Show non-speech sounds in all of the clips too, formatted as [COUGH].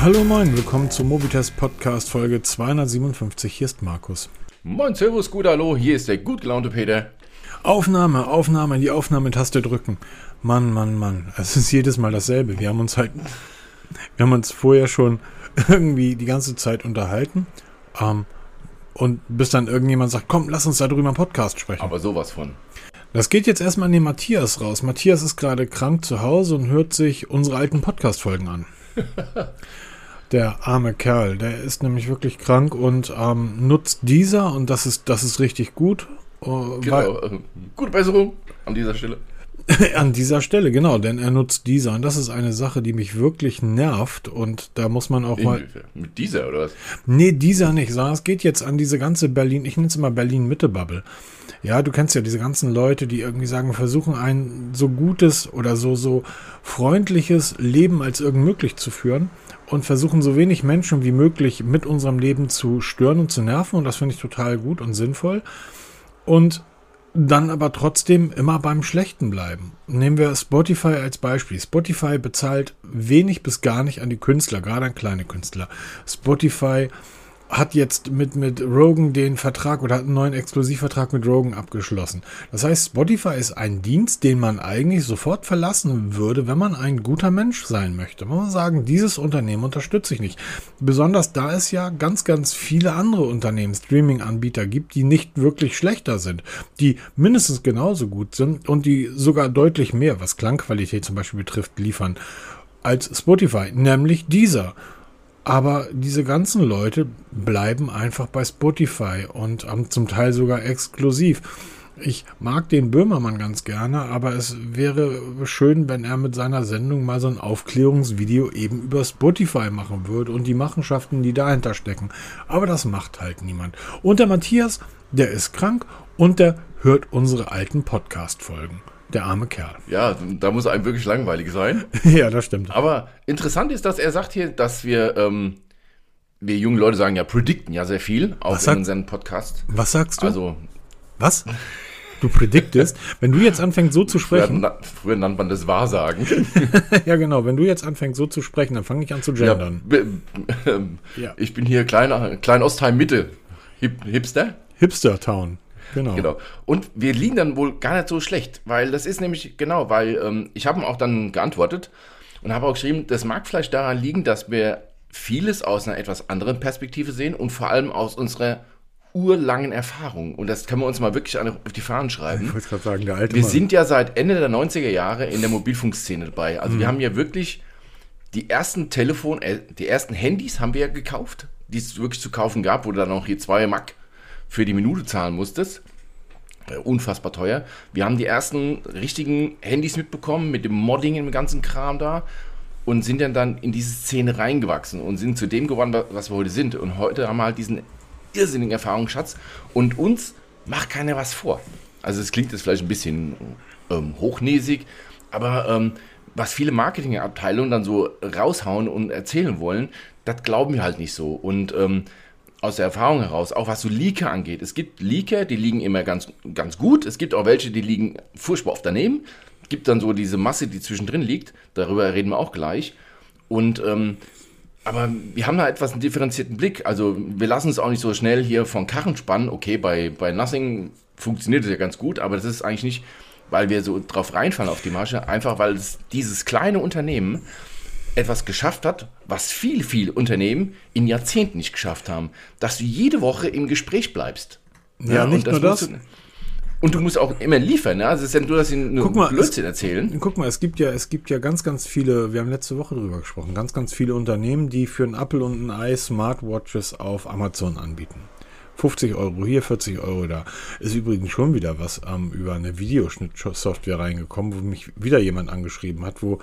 Hallo moin, willkommen zum Mobitest Podcast Folge 257. Hier ist Markus. Moin, Servus, gut, hallo, hier ist der gut gelaunte Peter. Aufnahme, Aufnahme, die Aufnahmetaste drücken. Mann, Mann, Mann, es ist jedes Mal dasselbe. Wir haben uns halt, wir haben uns vorher schon [LAUGHS] irgendwie die ganze Zeit unterhalten. Ähm, und bis dann irgendjemand sagt, komm, lass uns darüber im Podcast sprechen. Aber sowas von. Das geht jetzt erstmal an den Matthias raus. Matthias ist gerade krank zu Hause und hört sich unsere alten Podcast-Folgen an. [LAUGHS] der arme Kerl, der ist nämlich wirklich krank und ähm, nutzt dieser und das ist, das ist richtig gut. Äh, genau, äh, gute Besserung an dieser Stelle. [LAUGHS] An dieser Stelle, genau, denn er nutzt dieser und das ist eine Sache, die mich wirklich nervt und da muss man auch mal. Mit dieser oder was? Nee, dieser nicht, sondern es geht jetzt an diese ganze Berlin, ich nenne es immer Berlin-Mitte-Bubble. Ja, du kennst ja diese ganzen Leute, die irgendwie sagen, versuchen ein so gutes oder so, so freundliches Leben als irgend möglich zu führen und versuchen so wenig Menschen wie möglich mit unserem Leben zu stören und zu nerven und das finde ich total gut und sinnvoll. Und dann aber trotzdem immer beim Schlechten bleiben. Nehmen wir Spotify als Beispiel. Spotify bezahlt wenig bis gar nicht an die Künstler, gerade an kleine Künstler. Spotify hat jetzt mit, mit Rogan den Vertrag oder hat einen neuen Exklusivvertrag mit Rogan abgeschlossen. Das heißt, Spotify ist ein Dienst, den man eigentlich sofort verlassen würde, wenn man ein guter Mensch sein möchte. Man muss sagen, dieses Unternehmen unterstütze ich nicht. Besonders da es ja ganz, ganz viele andere Unternehmen, Streaming-Anbieter gibt, die nicht wirklich schlechter sind, die mindestens genauso gut sind und die sogar deutlich mehr, was Klangqualität zum Beispiel betrifft, liefern als Spotify, nämlich dieser. Aber diese ganzen Leute bleiben einfach bei Spotify und haben zum Teil sogar exklusiv. Ich mag den Böhmermann ganz gerne, aber es wäre schön, wenn er mit seiner Sendung mal so ein Aufklärungsvideo eben über Spotify machen würde und die Machenschaften, die dahinter stecken. Aber das macht halt niemand. Und der Matthias, der ist krank und der hört unsere alten Podcast-Folgen. Der arme Kerl. Ja, da muss einem wirklich langweilig sein. [LAUGHS] ja, das stimmt. Aber interessant ist, dass er sagt hier, dass wir, ähm, wir jungen Leute sagen ja, predikten ja sehr viel, auch was in sag, unserem Podcast. Was sagst du? Also. Was? Du prediktest, wenn du jetzt anfängst so zu sprechen. Früher, früher nannte man das Wahrsagen. [LAUGHS] ja, genau. Wenn du jetzt anfängst so zu sprechen, dann fange ich an zu gendern. Ja, [LAUGHS] äh, ja. Ich bin hier Klein, Klein Ostheim Mitte. Hip, Hipster? Hipster Town. Genau. genau. Und wir liegen dann wohl gar nicht so schlecht, weil das ist nämlich, genau, weil ähm, ich habe ihm auch dann geantwortet und habe auch geschrieben, das mag vielleicht daran liegen, dass wir vieles aus einer etwas anderen Perspektive sehen und vor allem aus unserer urlangen Erfahrung. Und das können wir uns mal wirklich auf die Fahnen schreiben. Ich wollte gerade sagen, der alte Wir Mann. sind ja seit Ende der 90er Jahre in der Mobilfunkszene dabei. Also mhm. wir haben ja wirklich die ersten Telefon, äh, die ersten Handys haben wir ja gekauft, die es wirklich zu kaufen gab, wo dann auch hier zwei Mac für die Minute zahlen musstest. Äh, unfassbar teuer. Wir haben die ersten richtigen Handys mitbekommen mit dem Modding im ganzen Kram da und sind dann, dann in diese Szene reingewachsen und sind zu dem geworden, was wir heute sind. Und heute haben wir halt diesen irrsinnigen Erfahrungsschatz und uns macht keiner was vor. Also es klingt jetzt vielleicht ein bisschen ähm, hochnäsig, aber ähm, was viele Marketingabteilungen dann so raushauen und erzählen wollen, das glauben wir halt nicht so. Und ähm, aus der Erfahrung heraus, auch was so Leaker angeht. Es gibt Leaker, die liegen immer ganz, ganz gut. Es gibt auch welche, die liegen furchtbar oft daneben. Es gibt dann so diese Masse, die zwischendrin liegt. Darüber reden wir auch gleich. Und, ähm, aber wir haben da etwas einen differenzierten Blick. Also wir lassen es auch nicht so schnell hier von Karren spannen. Okay, bei, bei Nothing funktioniert es ja ganz gut, aber das ist eigentlich nicht, weil wir so drauf reinfallen auf die Masche. Einfach weil es dieses kleine Unternehmen etwas geschafft hat, was viel, viel Unternehmen in Jahrzehnten nicht geschafft haben, dass du jede Woche im Gespräch bleibst. Ja, ja nicht nur das. Du, und du musst auch immer liefern, ne? Also es ist ja nur, dass sie nur guck mal, Blödsinn es, erzählen. Guck mal, es gibt ja, es gibt ja ganz, ganz viele, wir haben letzte Woche drüber gesprochen, ganz, ganz viele Unternehmen, die für einen Apple und ein Ei Smartwatches auf Amazon anbieten. 50 Euro hier, 40 Euro da. Ist übrigens schon wieder was ähm, über eine Videoschnittsoftware reingekommen, wo mich wieder jemand angeschrieben hat, wo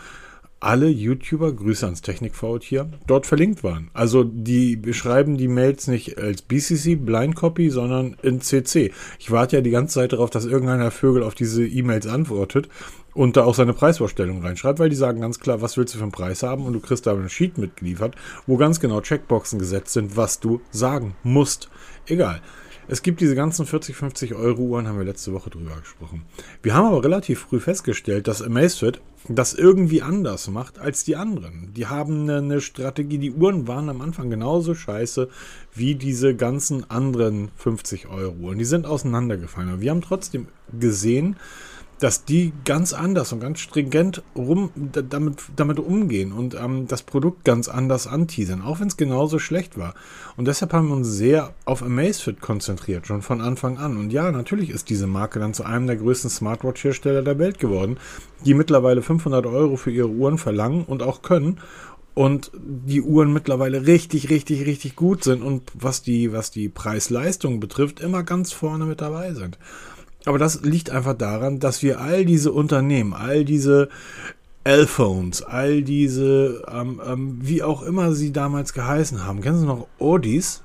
alle YouTuber, Grüße ans Technikfault hier, dort verlinkt waren. Also die beschreiben die Mails nicht als BCC, Blind Copy, sondern in CC. Ich warte ja die ganze Zeit darauf, dass irgendeiner Vögel auf diese E-Mails antwortet und da auch seine Preisvorstellung reinschreibt, weil die sagen ganz klar, was willst du für einen Preis haben und du kriegst da ein Sheet mitgeliefert, wo ganz genau Checkboxen gesetzt sind, was du sagen musst. Egal. Es gibt diese ganzen 40, 50 Euro Uhren, haben wir letzte Woche drüber gesprochen. Wir haben aber relativ früh festgestellt, dass Amazfit das irgendwie anders macht als die anderen. Die haben eine, Strategie, die Uhren waren am Anfang genauso scheiße wie diese ganzen anderen 50 Euro Uhren. Die sind auseinandergefallen. Aber wir haben trotzdem gesehen, dass die ganz anders und ganz stringent rum, damit, damit umgehen und ähm, das Produkt ganz anders anteasern, auch wenn es genauso schlecht war. Und deshalb haben wir uns sehr auf Amazfit konzentriert, schon von Anfang an. Und ja, natürlich ist diese Marke dann zu einem der größten Smartwatch-Hersteller der Welt geworden, die mittlerweile 500 Euro für ihre Uhren verlangen und auch können und die Uhren mittlerweile richtig, richtig, richtig gut sind und was die, was die Preis-Leistung betrifft, immer ganz vorne mit dabei sind. Aber das liegt einfach daran, dass wir all diese Unternehmen, all diese L-Phones, all diese, ähm, ähm, wie auch immer sie damals geheißen haben. Kennen Sie noch Odis?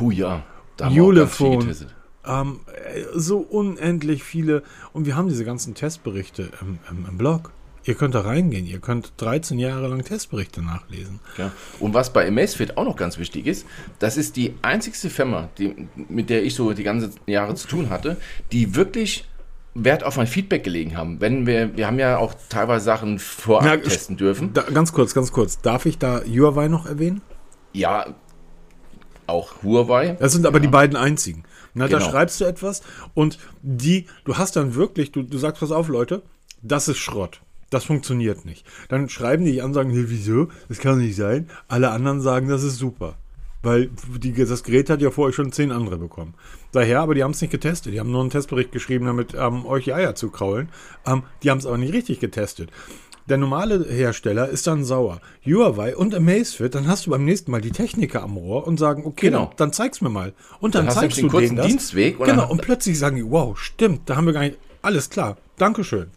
Oh ja, da Ulefone. Ähm, so unendlich viele. Und wir haben diese ganzen Testberichte im, im, im Blog. Ihr könnt da reingehen, ihr könnt 13 Jahre lang Testberichte nachlesen. Ja. Und was bei Amazfit auch noch ganz wichtig ist, das ist die einzigste Firma, die, mit der ich so die ganzen Jahre zu tun hatte, die wirklich Wert auf mein Feedback gelegen haben. Wenn wir, wir haben ja auch teilweise Sachen vorab ja, testen dürfen. Da, ganz kurz, ganz kurz. Darf ich da Huawei noch erwähnen? Ja, auch Huawei. Das sind aber ja. die beiden einzigen. Na, genau. da schreibst du etwas und die, du hast dann wirklich, du, du sagst, pass auf, Leute, das ist Schrott. Das funktioniert nicht. Dann schreiben die an und sagen, nee, wieso? Das kann nicht sein. Alle anderen sagen, das ist super. Weil die, das Gerät hat ja vorher schon zehn andere bekommen. Daher, aber die haben es nicht getestet. Die haben nur einen Testbericht geschrieben, damit ähm, euch die Eier zu kraulen. Ähm, die haben es aber nicht richtig getestet. Der normale Hersteller ist dann sauer. Huawei und Amazfit, dann hast du beim nächsten Mal die Techniker am Rohr und sagen, okay, genau. dann, dann zeig's mir mal. Und dann, dann zeigst du denen das. Dienstweg. Genau, und plötzlich sagen die, wow, stimmt, da haben wir gar nicht, alles klar, Dankeschön.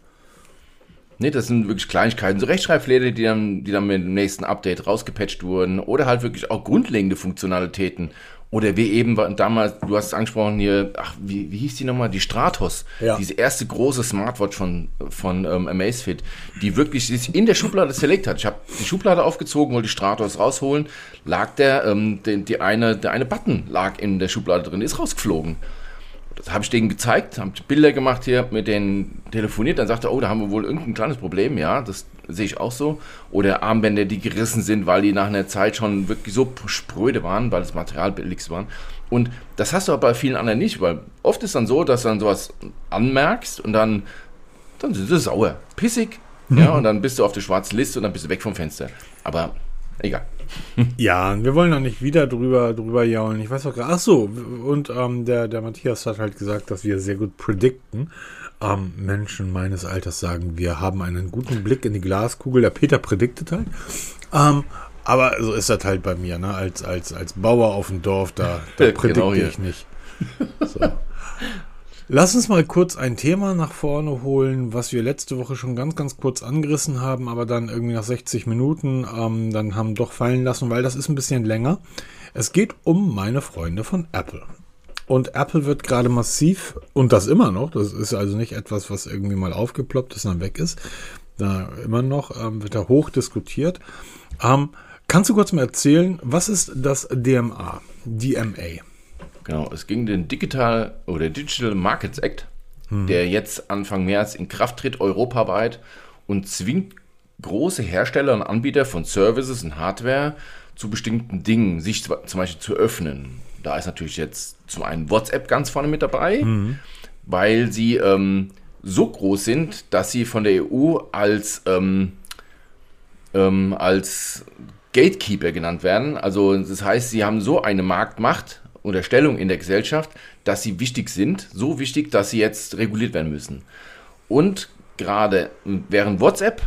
Nee, das sind wirklich Kleinigkeiten, so Rechtschreibfehler, die dann, die dann mit dem nächsten Update rausgepatcht wurden oder halt wirklich auch grundlegende Funktionalitäten. Oder wie eben damals, du hast es angesprochen hier, ach, wie, wie hieß die nochmal? Die Stratos. Ja. Diese erste große Smartwatch von, von ähm, Amazfit, die wirklich sich in der Schublade select hat. Ich habe die Schublade aufgezogen, wollte die Stratos rausholen, lag der, ähm, die, die eine, der eine Button lag in der Schublade drin, ist rausgeflogen das habe ich denen gezeigt, habe Bilder gemacht hier, mit denen telefoniert, dann sagte er, oh, da haben wir wohl irgendein kleines Problem, ja, das sehe ich auch so. Oder Armbänder, die gerissen sind, weil die nach einer Zeit schon wirklich so spröde waren, weil das Material billig war. Und das hast du aber bei vielen anderen nicht, weil oft ist dann so, dass du dann sowas anmerkst und dann, dann sind sie sauer, pissig, ja, und dann bist du auf der schwarzen Liste und dann bist du weg vom Fenster. Aber egal. [LAUGHS] Ja, wir wollen da nicht wieder drüber, drüber jaulen. Ich weiß auch gerade. Ach so, und ähm, der, der Matthias hat halt gesagt, dass wir sehr gut predikten. Ähm, Menschen meines Alters sagen, wir haben einen guten Blick in die Glaskugel. Der Peter prediktet halt. Ähm, aber so ist das halt bei mir, ne? Als, als, als Bauer auf dem Dorf, da, da predikte [LAUGHS] genau ich nicht. [LAUGHS] So. Lass uns mal kurz ein Thema nach vorne holen, was wir letzte Woche schon ganz, ganz kurz angerissen haben, aber dann irgendwie nach 60 Minuten ähm, dann haben doch fallen lassen, weil das ist ein bisschen länger. Es geht um meine Freunde von Apple. Und Apple wird gerade massiv, und das immer noch, das ist also nicht etwas, was irgendwie mal aufgeploppt ist und dann weg ist, da immer noch ähm, wird da hoch diskutiert. Ähm, kannst du kurz mal erzählen, was ist das DMA, DMA? Genau, es ging den Digital oder Digital Markets Act, hm. der jetzt Anfang März in Kraft tritt, europaweit und zwingt große Hersteller und Anbieter von Services und Hardware zu bestimmten Dingen, sich zum Beispiel zu öffnen. Da ist natürlich jetzt zum einen WhatsApp ganz vorne mit dabei, mhm. weil sie ähm, so groß sind, dass sie von der EU als, ähm, ähm, als Gatekeeper genannt werden. Also das heißt, sie haben so eine Marktmacht oder Stellung in der Gesellschaft, dass sie wichtig sind, so wichtig, dass sie jetzt reguliert werden müssen. Und gerade während WhatsApp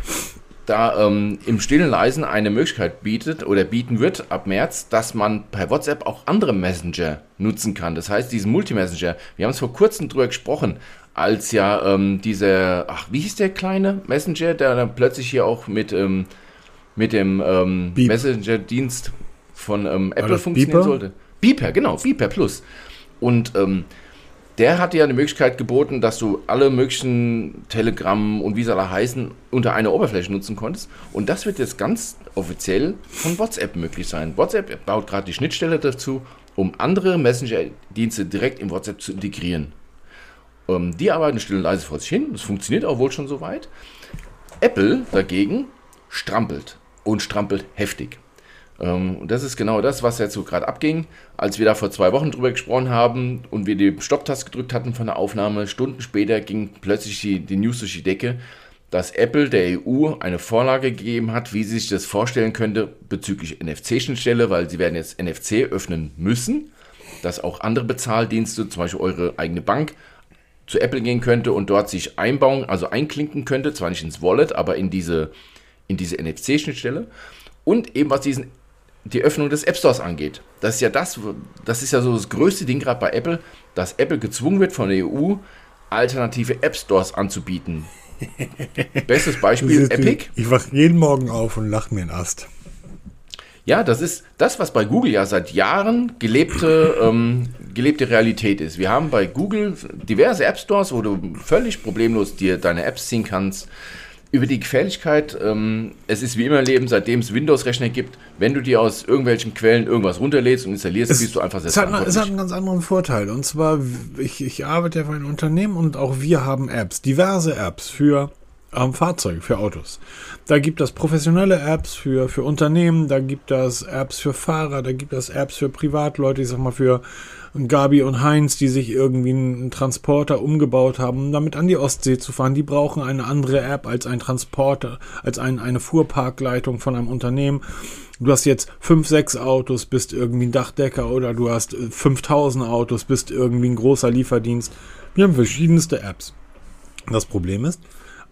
da ähm, im stillen Leisen eine Möglichkeit bietet oder bieten wird ab März, dass man per WhatsApp auch andere Messenger nutzen kann. Das heißt, diesen Multi-Messenger, wir haben es vor kurzem drüber gesprochen, als ja ähm, dieser, ach, wie hieß der kleine Messenger, der dann plötzlich hier auch mit, ähm, mit dem ähm, Messenger-Dienst von ähm, Apple funktionieren sollte. Beeper, genau, Beeper Plus. Und ähm, der hat ja eine Möglichkeit geboten, dass du alle möglichen Telegram und wie sie alle heißen unter einer Oberfläche nutzen konntest. Und das wird jetzt ganz offiziell von WhatsApp möglich sein. WhatsApp baut gerade die Schnittstelle dazu um andere Messenger-Dienste direkt in WhatsApp zu integrieren. Ähm, die arbeiten still und leise vor sich hin, das funktioniert auch wohl schon soweit. Apple dagegen strampelt und strampelt heftig. Ähm, und das ist genau das, was jetzt so gerade abging, als wir da vor zwei Wochen drüber gesprochen haben und wir die Stopptaste gedrückt hatten von der Aufnahme. Stunden später ging plötzlich die, die News durch die Decke, dass Apple der EU eine Vorlage gegeben hat, wie sie sich das vorstellen könnte bezüglich NFC-Schnittstelle, weil sie werden jetzt NFC öffnen müssen, dass auch andere Bezahldienste, zum Beispiel eure eigene Bank, zu Apple gehen könnte und dort sich einbauen, also einklinken könnte, zwar nicht ins Wallet, aber in diese, in diese NFC-Schnittstelle. Und eben was diesen die Öffnung des App Stores angeht. Das ist ja das, das ist ja so das größte Ding gerade bei Apple, dass Apple gezwungen wird von der EU, alternative App Stores anzubieten. [LAUGHS] Bestes Beispiel Epic. Ich wache jeden Morgen auf und lache mir einen Ast. Ja, das ist das, was bei Google ja seit Jahren gelebte, [LAUGHS] ähm, gelebte Realität ist. Wir haben bei Google diverse App Stores, wo du völlig problemlos dir deine Apps ziehen kannst über die Gefährlichkeit, ähm, es ist wie immer im Leben, seitdem es Windows-Rechner gibt, wenn du dir aus irgendwelchen Quellen irgendwas runterlädst und installierst, es, bist du einfach selbst es hat, es hat einen ganz anderen Vorteil. Und zwar, ich, ich arbeite ja für ein Unternehmen und auch wir haben Apps, diverse Apps für ähm, Fahrzeuge, für Autos. Da gibt es professionelle Apps für, für Unternehmen, da gibt es Apps für Fahrer, da gibt es Apps für Privatleute, ich sag mal für Gabi und Heinz, die sich irgendwie einen Transporter umgebaut haben, um damit an die Ostsee zu fahren. Die brauchen eine andere App als ein Transporter, als ein, eine Fuhrparkleitung von einem Unternehmen. Du hast jetzt fünf, sechs Autos, bist irgendwie ein Dachdecker oder du hast 5000 Autos, bist irgendwie ein großer Lieferdienst. Wir haben verschiedenste Apps. Das Problem ist,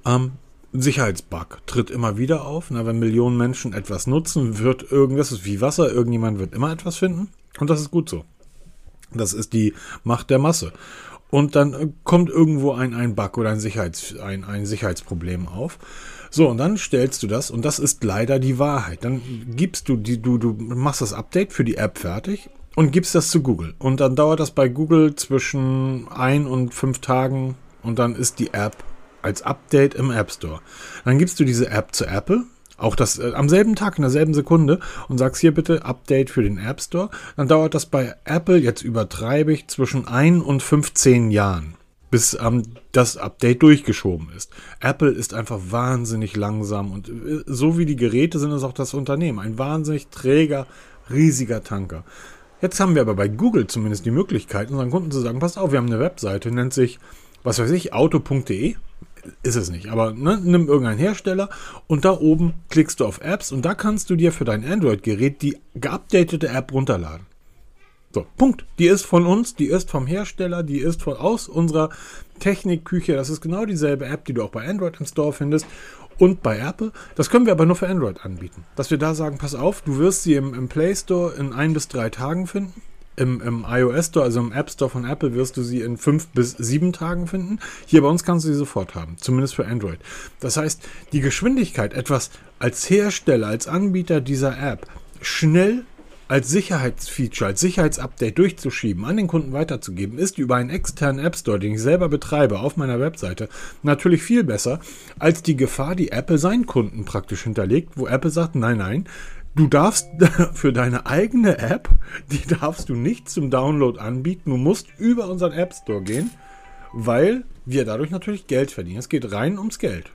ähm, Sicherheitsbug tritt immer wieder auf. Na, wenn Millionen Menschen etwas nutzen, wird irgendwas, ist wie Wasser, irgendjemand wird immer etwas finden. Und das ist gut so. Das ist die Macht der Masse. Und dann äh, kommt irgendwo ein, ein Bug oder ein, Sicherheits, ein, ein Sicherheitsproblem auf. So, und dann stellst du das, und das ist leider die Wahrheit. Dann gibst du die, du, du machst das Update für die App fertig und gibst das zu Google. Und dann dauert das bei Google zwischen ein und fünf Tagen und dann ist die App als Update im App Store. Dann gibst du diese App zu Apple auch das äh, am selben Tag, in derselben Sekunde und sagst hier bitte Update für den App Store, dann dauert das bei Apple, jetzt übertreibe ich, zwischen 1 und 15 Jahren, bis ähm, das Update durchgeschoben ist. Apple ist einfach wahnsinnig langsam und äh, so wie die Geräte sind es auch das Unternehmen. Ein wahnsinnig träger, riesiger Tanker. Jetzt haben wir aber bei Google zumindest die Möglichkeit, unseren Kunden zu sagen, passt auf, wir haben eine Webseite, nennt sich, was weiß ich, auto.de ist es nicht, aber ne, nimm irgendeinen Hersteller und da oben klickst du auf Apps und da kannst du dir für dein Android-Gerät die geupdatete App runterladen. So, Punkt. Die ist von uns, die ist vom Hersteller, die ist von aus unserer Technikküche. Das ist genau dieselbe App, die du auch bei Android im Store findest und bei Apple. Das können wir aber nur für Android anbieten. Dass wir da sagen, pass auf, du wirst sie im, im Play Store in ein bis drei Tagen finden im, im iOS Store, also im App Store von Apple, wirst du sie in fünf bis sieben Tagen finden. Hier bei uns kannst du sie sofort haben, zumindest für Android. Das heißt, die Geschwindigkeit, etwas als Hersteller, als Anbieter dieser App schnell als Sicherheitsfeature, als Sicherheitsupdate durchzuschieben, an den Kunden weiterzugeben, ist über einen externen App Store, den ich selber betreibe, auf meiner Webseite, natürlich viel besser als die Gefahr, die Apple seinen Kunden praktisch hinterlegt, wo Apple sagt, nein, nein, Du darfst [LAUGHS] für deine eigene App, die darfst du nicht zum Download anbieten. Du musst über unseren App Store gehen, weil wir dadurch natürlich Geld verdienen. Es geht rein ums Geld.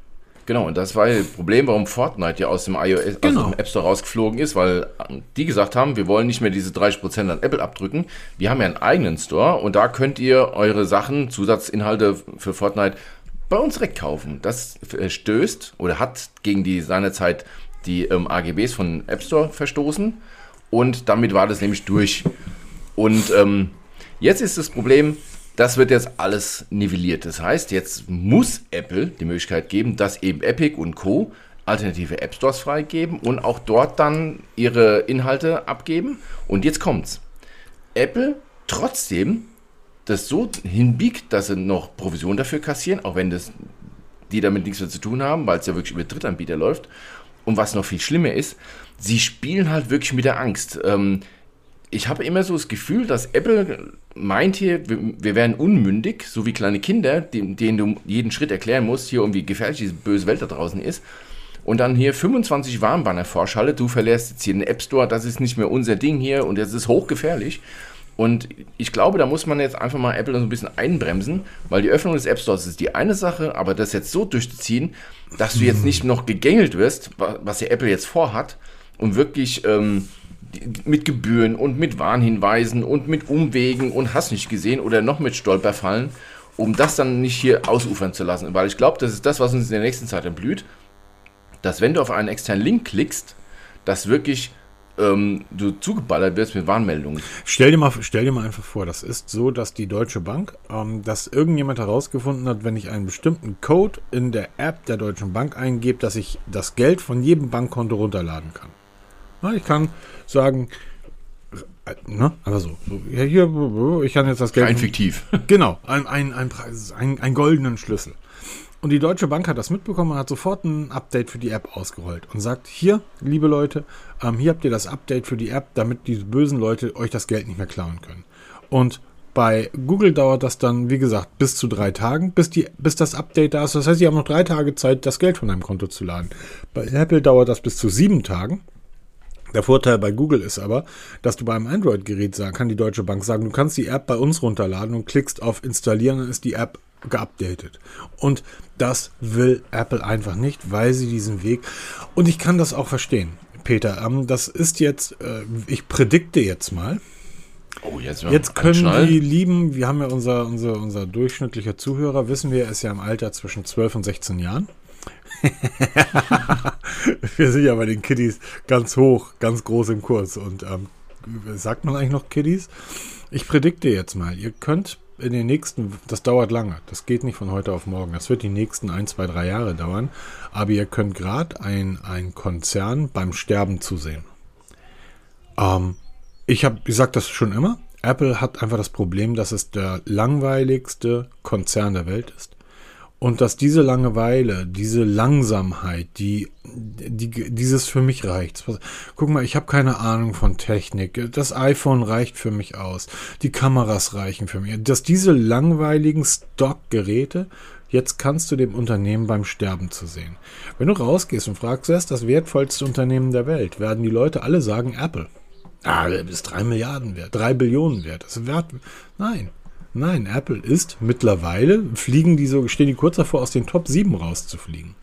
Genau, und das war das Problem, warum Fortnite ja aus dem iOS, genau. aus dem App Store rausgeflogen ist, weil die gesagt haben, wir wollen nicht mehr diese 30% an Apple abdrücken. Wir haben ja einen eigenen Store und da könnt ihr eure Sachen, Zusatzinhalte für Fortnite bei uns direkt kaufen. Das stößt oder hat gegen die seinerzeit die ähm, AGBs von App Store verstoßen und damit war das nämlich durch. Und ähm, jetzt ist das Problem, das wird jetzt alles nivelliert. Das heißt, jetzt muss Apple die Möglichkeit geben, dass eben Epic und Co. alternative App Stores freigeben und auch dort dann ihre Inhalte abgeben. Und jetzt kommt's. Apple trotzdem das so hinbiegt, dass sie noch Provision dafür kassieren, auch wenn das die damit nichts mehr zu tun haben, weil es ja wirklich über Drittanbieter läuft. Und was noch viel schlimmer ist, sie spielen halt wirklich mit der Angst. Ähm, ich habe immer so das Gefühl, dass Apple meint hier, wir, wir wären unmündig, so wie kleine Kinder, denen, denen du jeden Schritt erklären musst, hier um wie gefährlich diese böse Welt da draußen ist. Und dann hier 25 Warnbanner vorschalle, du verlässt jetzt hier den App Store, das ist nicht mehr unser Ding hier und das ist hochgefährlich. Und ich glaube, da muss man jetzt einfach mal Apple so ein bisschen einbremsen, weil die Öffnung des App Stores ist die eine Sache, aber das jetzt so durchzuziehen, dass du jetzt nicht noch gegängelt wirst, was ja Apple jetzt vorhat, und wirklich ähm, mit Gebühren und mit Warnhinweisen und mit Umwegen und hast nicht gesehen oder noch mit Stolperfallen, um das dann nicht hier ausufern zu lassen. Weil ich glaube, das ist das, was uns in der nächsten Zeit entblüht, dass wenn du auf einen externen Link klickst, dass wirklich ähm, du zugeballert wirst mit Warnmeldungen. Stell dir, mal, stell dir mal einfach vor, das ist so, dass die Deutsche Bank, ähm, dass irgendjemand herausgefunden hat, wenn ich einen bestimmten Code in der App der Deutschen Bank eingebe, dass ich das Geld von jedem Bankkonto runterladen kann. Na, ich kann sagen, äh, ne, aber so, so ja, hier, ich kann jetzt das Geld. Rein fiktiv. Genau, ein, ein, ein, ein, ein goldenen Schlüssel. Und die Deutsche Bank hat das mitbekommen und hat sofort ein Update für die App ausgerollt und sagt, hier, liebe Leute, ähm, hier habt ihr das Update für die App, damit diese bösen Leute euch das Geld nicht mehr klauen können. Und bei Google dauert das dann, wie gesagt, bis zu drei Tagen, bis, die, bis das Update da ist. Das heißt, sie haben noch drei Tage Zeit, das Geld von deinem Konto zu laden. Bei Apple dauert das bis zu sieben Tagen. Der Vorteil bei Google ist aber, dass du beim Android-Gerät sagen, kann die Deutsche Bank sagen, du kannst die App bei uns runterladen und klickst auf Installieren, dann ist die App geupdatet. Und das will Apple einfach nicht, weil sie diesen Weg. Und ich kann das auch verstehen, Peter. Ähm, das ist jetzt, äh, ich predikte jetzt mal. Oh, jetzt, jetzt können die lieben, wir haben ja unser, unser, unser durchschnittlicher Zuhörer, wissen wir, ist ja im Alter zwischen 12 und 16 Jahren. [LAUGHS] wir sind ja bei den Kiddies ganz hoch, ganz groß im Kurs. Und ähm, sagt man eigentlich noch Kiddies? Ich predikte jetzt mal, ihr könnt in den nächsten, das dauert lange, das geht nicht von heute auf morgen, das wird die nächsten ein, zwei, drei Jahre dauern, aber ihr könnt gerade ein, ein Konzern beim Sterben zusehen. Ähm, ich habe, sage das schon immer, Apple hat einfach das Problem, dass es der langweiligste Konzern der Welt ist. Und dass diese Langeweile, diese Langsamkeit, die, die, dieses für mich reicht. Guck mal, ich habe keine Ahnung von Technik. Das iPhone reicht für mich aus. Die Kameras reichen für mich. Dass diese langweiligen Stockgeräte, jetzt kannst du dem Unternehmen beim Sterben zu sehen. Wenn du rausgehst und fragst, wer ist das wertvollste Unternehmen der Welt, werden die Leute alle sagen Apple. Ah, du bist drei Milliarden wert, drei Billionen wert. Das ist wert. Nein, Nein, Apple ist mittlerweile, fliegen die so, stehen die kurz davor, aus den Top 7 rauszufliegen.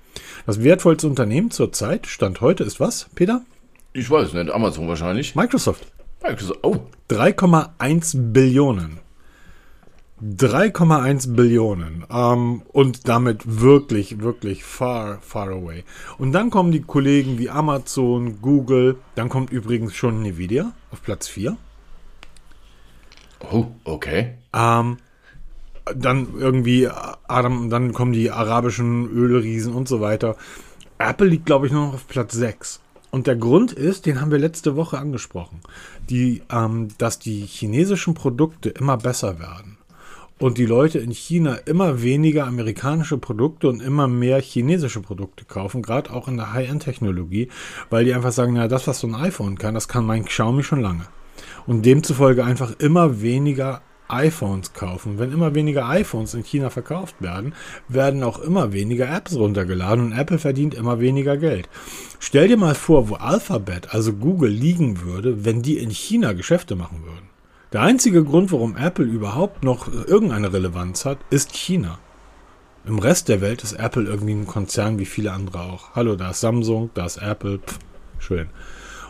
Das wertvollste Unternehmen zur Zeit, Stand heute, ist was, Peter? Ich weiß nicht, Amazon wahrscheinlich. Microsoft. Microsoft, oh. 3,1 Billionen. 3,1 Billionen. Ähm, und damit wirklich, wirklich far, far away. Und dann kommen die Kollegen wie Amazon, Google. Dann kommt übrigens schon Nvidia auf Platz 4. Oh, okay. Ähm, dann irgendwie Adam, dann kommen die arabischen Ölriesen und so weiter. Apple liegt, glaube ich, nur noch auf Platz 6. Und der Grund ist, den haben wir letzte Woche angesprochen, die, ähm, dass die chinesischen Produkte immer besser werden. Und die Leute in China immer weniger amerikanische Produkte und immer mehr chinesische Produkte kaufen, gerade auch in der High-End-Technologie, weil die einfach sagen, na, das, was so ein iPhone kann, das kann mein Xiaomi schon lange und demzufolge einfach immer weniger iPhones kaufen. Wenn immer weniger iPhones in China verkauft werden, werden auch immer weniger Apps runtergeladen und Apple verdient immer weniger Geld. Stell dir mal vor, wo Alphabet, also Google, liegen würde, wenn die in China Geschäfte machen würden. Der einzige Grund, warum Apple überhaupt noch irgendeine Relevanz hat, ist China. Im Rest der Welt ist Apple irgendwie ein Konzern wie viele andere auch. Hallo, da ist Samsung, da ist Apple, pff, schön.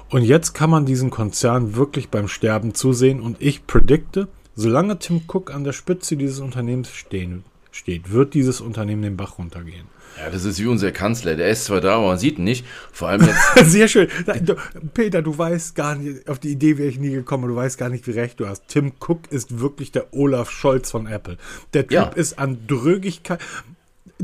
Und jetzt kann man diesen Konzern wirklich beim Sterben zusehen und ich predikte, solange Tim Cook an der Spitze dieses Unternehmens stehen, steht, wird dieses Unternehmen den Bach runtergehen. Ja, das ist wie unser Kanzler. Der ist zwar da, aber man sieht ihn nicht. Vor allem jetzt. [LAUGHS] Sehr schön. Peter, du weißt gar nicht, auf die Idee wäre ich nie gekommen, du weißt gar nicht, wie recht du hast. Tim Cook ist wirklich der Olaf Scholz von Apple. Der Typ ja. ist an Drögigkeit.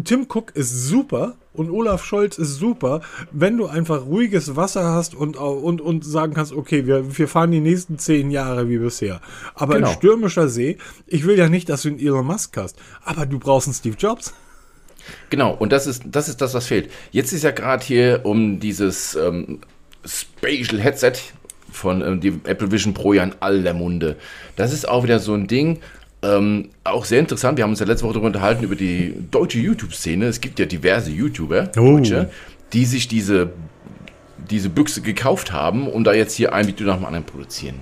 Tim Cook ist super und Olaf Scholz ist super, wenn du einfach ruhiges Wasser hast und, und, und sagen kannst, okay, wir, wir fahren die nächsten zehn Jahre wie bisher. Aber genau. ein stürmischer See, ich will ja nicht, dass du einen Elon Musk hast, aber du brauchst einen Steve Jobs. Genau, und das ist, das ist das, was fehlt. Jetzt ist ja gerade hier um dieses ähm, Spatial Headset von ähm, die Apple Vision Pro ja in aller Munde. Das ist auch wieder so ein Ding, ähm, auch sehr interessant, wir haben uns ja letzte Woche darüber unterhalten, über die deutsche YouTube-Szene. Es gibt ja diverse YouTuber, oh. Deutsche, die sich diese, diese Büchse gekauft haben und da jetzt hier ein Video nach dem anderen produzieren.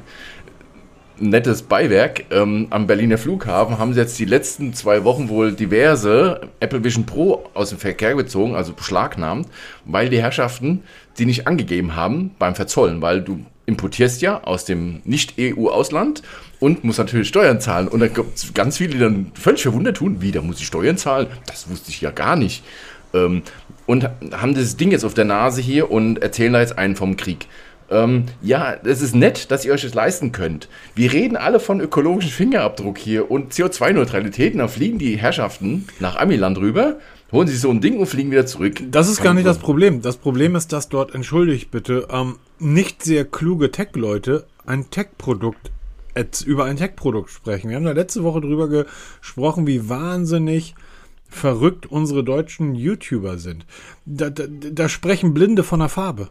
nettes Beiwerk. Ähm, am Berliner Flughafen haben sie jetzt die letzten zwei Wochen wohl diverse Apple Vision Pro aus dem Verkehr gezogen, also beschlagnahmt, weil die Herrschaften die nicht angegeben haben beim Verzollen, weil du importierst ja aus dem Nicht-EU-Ausland und musst natürlich Steuern zahlen. Und da gibt es ganz viele, die dann völlig verwundert tun, wie, da muss ich Steuern zahlen? Das wusste ich ja gar nicht. Ähm, und haben dieses Ding jetzt auf der Nase hier und erzählen da jetzt einen vom Krieg. Ähm, ja, es ist nett, dass ihr euch das leisten könnt. Wir reden alle von ökologischem Fingerabdruck hier und CO2-Neutralität. Und dann fliegen die Herrschaften nach Amiland rüber, holen sich so ein Ding und fliegen wieder zurück. Das ist Kann gar nicht das Problem. Das Problem ist, dass dort, entschuldigt bitte, ähm, nicht sehr kluge Tech-Leute ein Tech-Produkt über ein Tech-Produkt sprechen. Wir haben da letzte Woche drüber gesprochen, wie wahnsinnig verrückt unsere deutschen YouTuber sind. Da, da, da sprechen Blinde von der Farbe.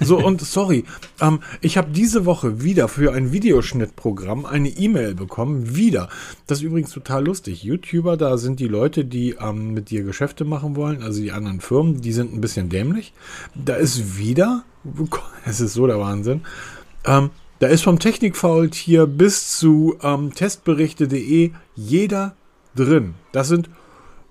So, und sorry, ähm, ich habe diese Woche wieder für ein Videoschnittprogramm eine E-Mail bekommen. Wieder. Das ist übrigens total lustig. YouTuber, da sind die Leute, die ähm, mit dir Geschäfte machen wollen, also die anderen Firmen, die sind ein bisschen dämlich. Da ist wieder, [LAUGHS] es ist so der Wahnsinn, ähm, da ist vom Technikfaultier bis zu ähm, testberichte.de jeder drin. Das sind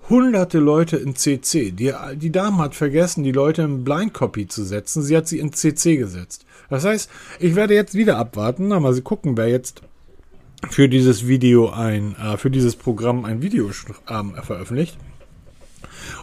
hunderte Leute in CC. Die, die Dame hat vergessen, die Leute in Blind Copy zu setzen. Sie hat sie in CC gesetzt. Das heißt, ich werde jetzt wieder abwarten, mal sie gucken, wer jetzt für dieses Video ein, äh, für dieses Programm ein Video äh, veröffentlicht.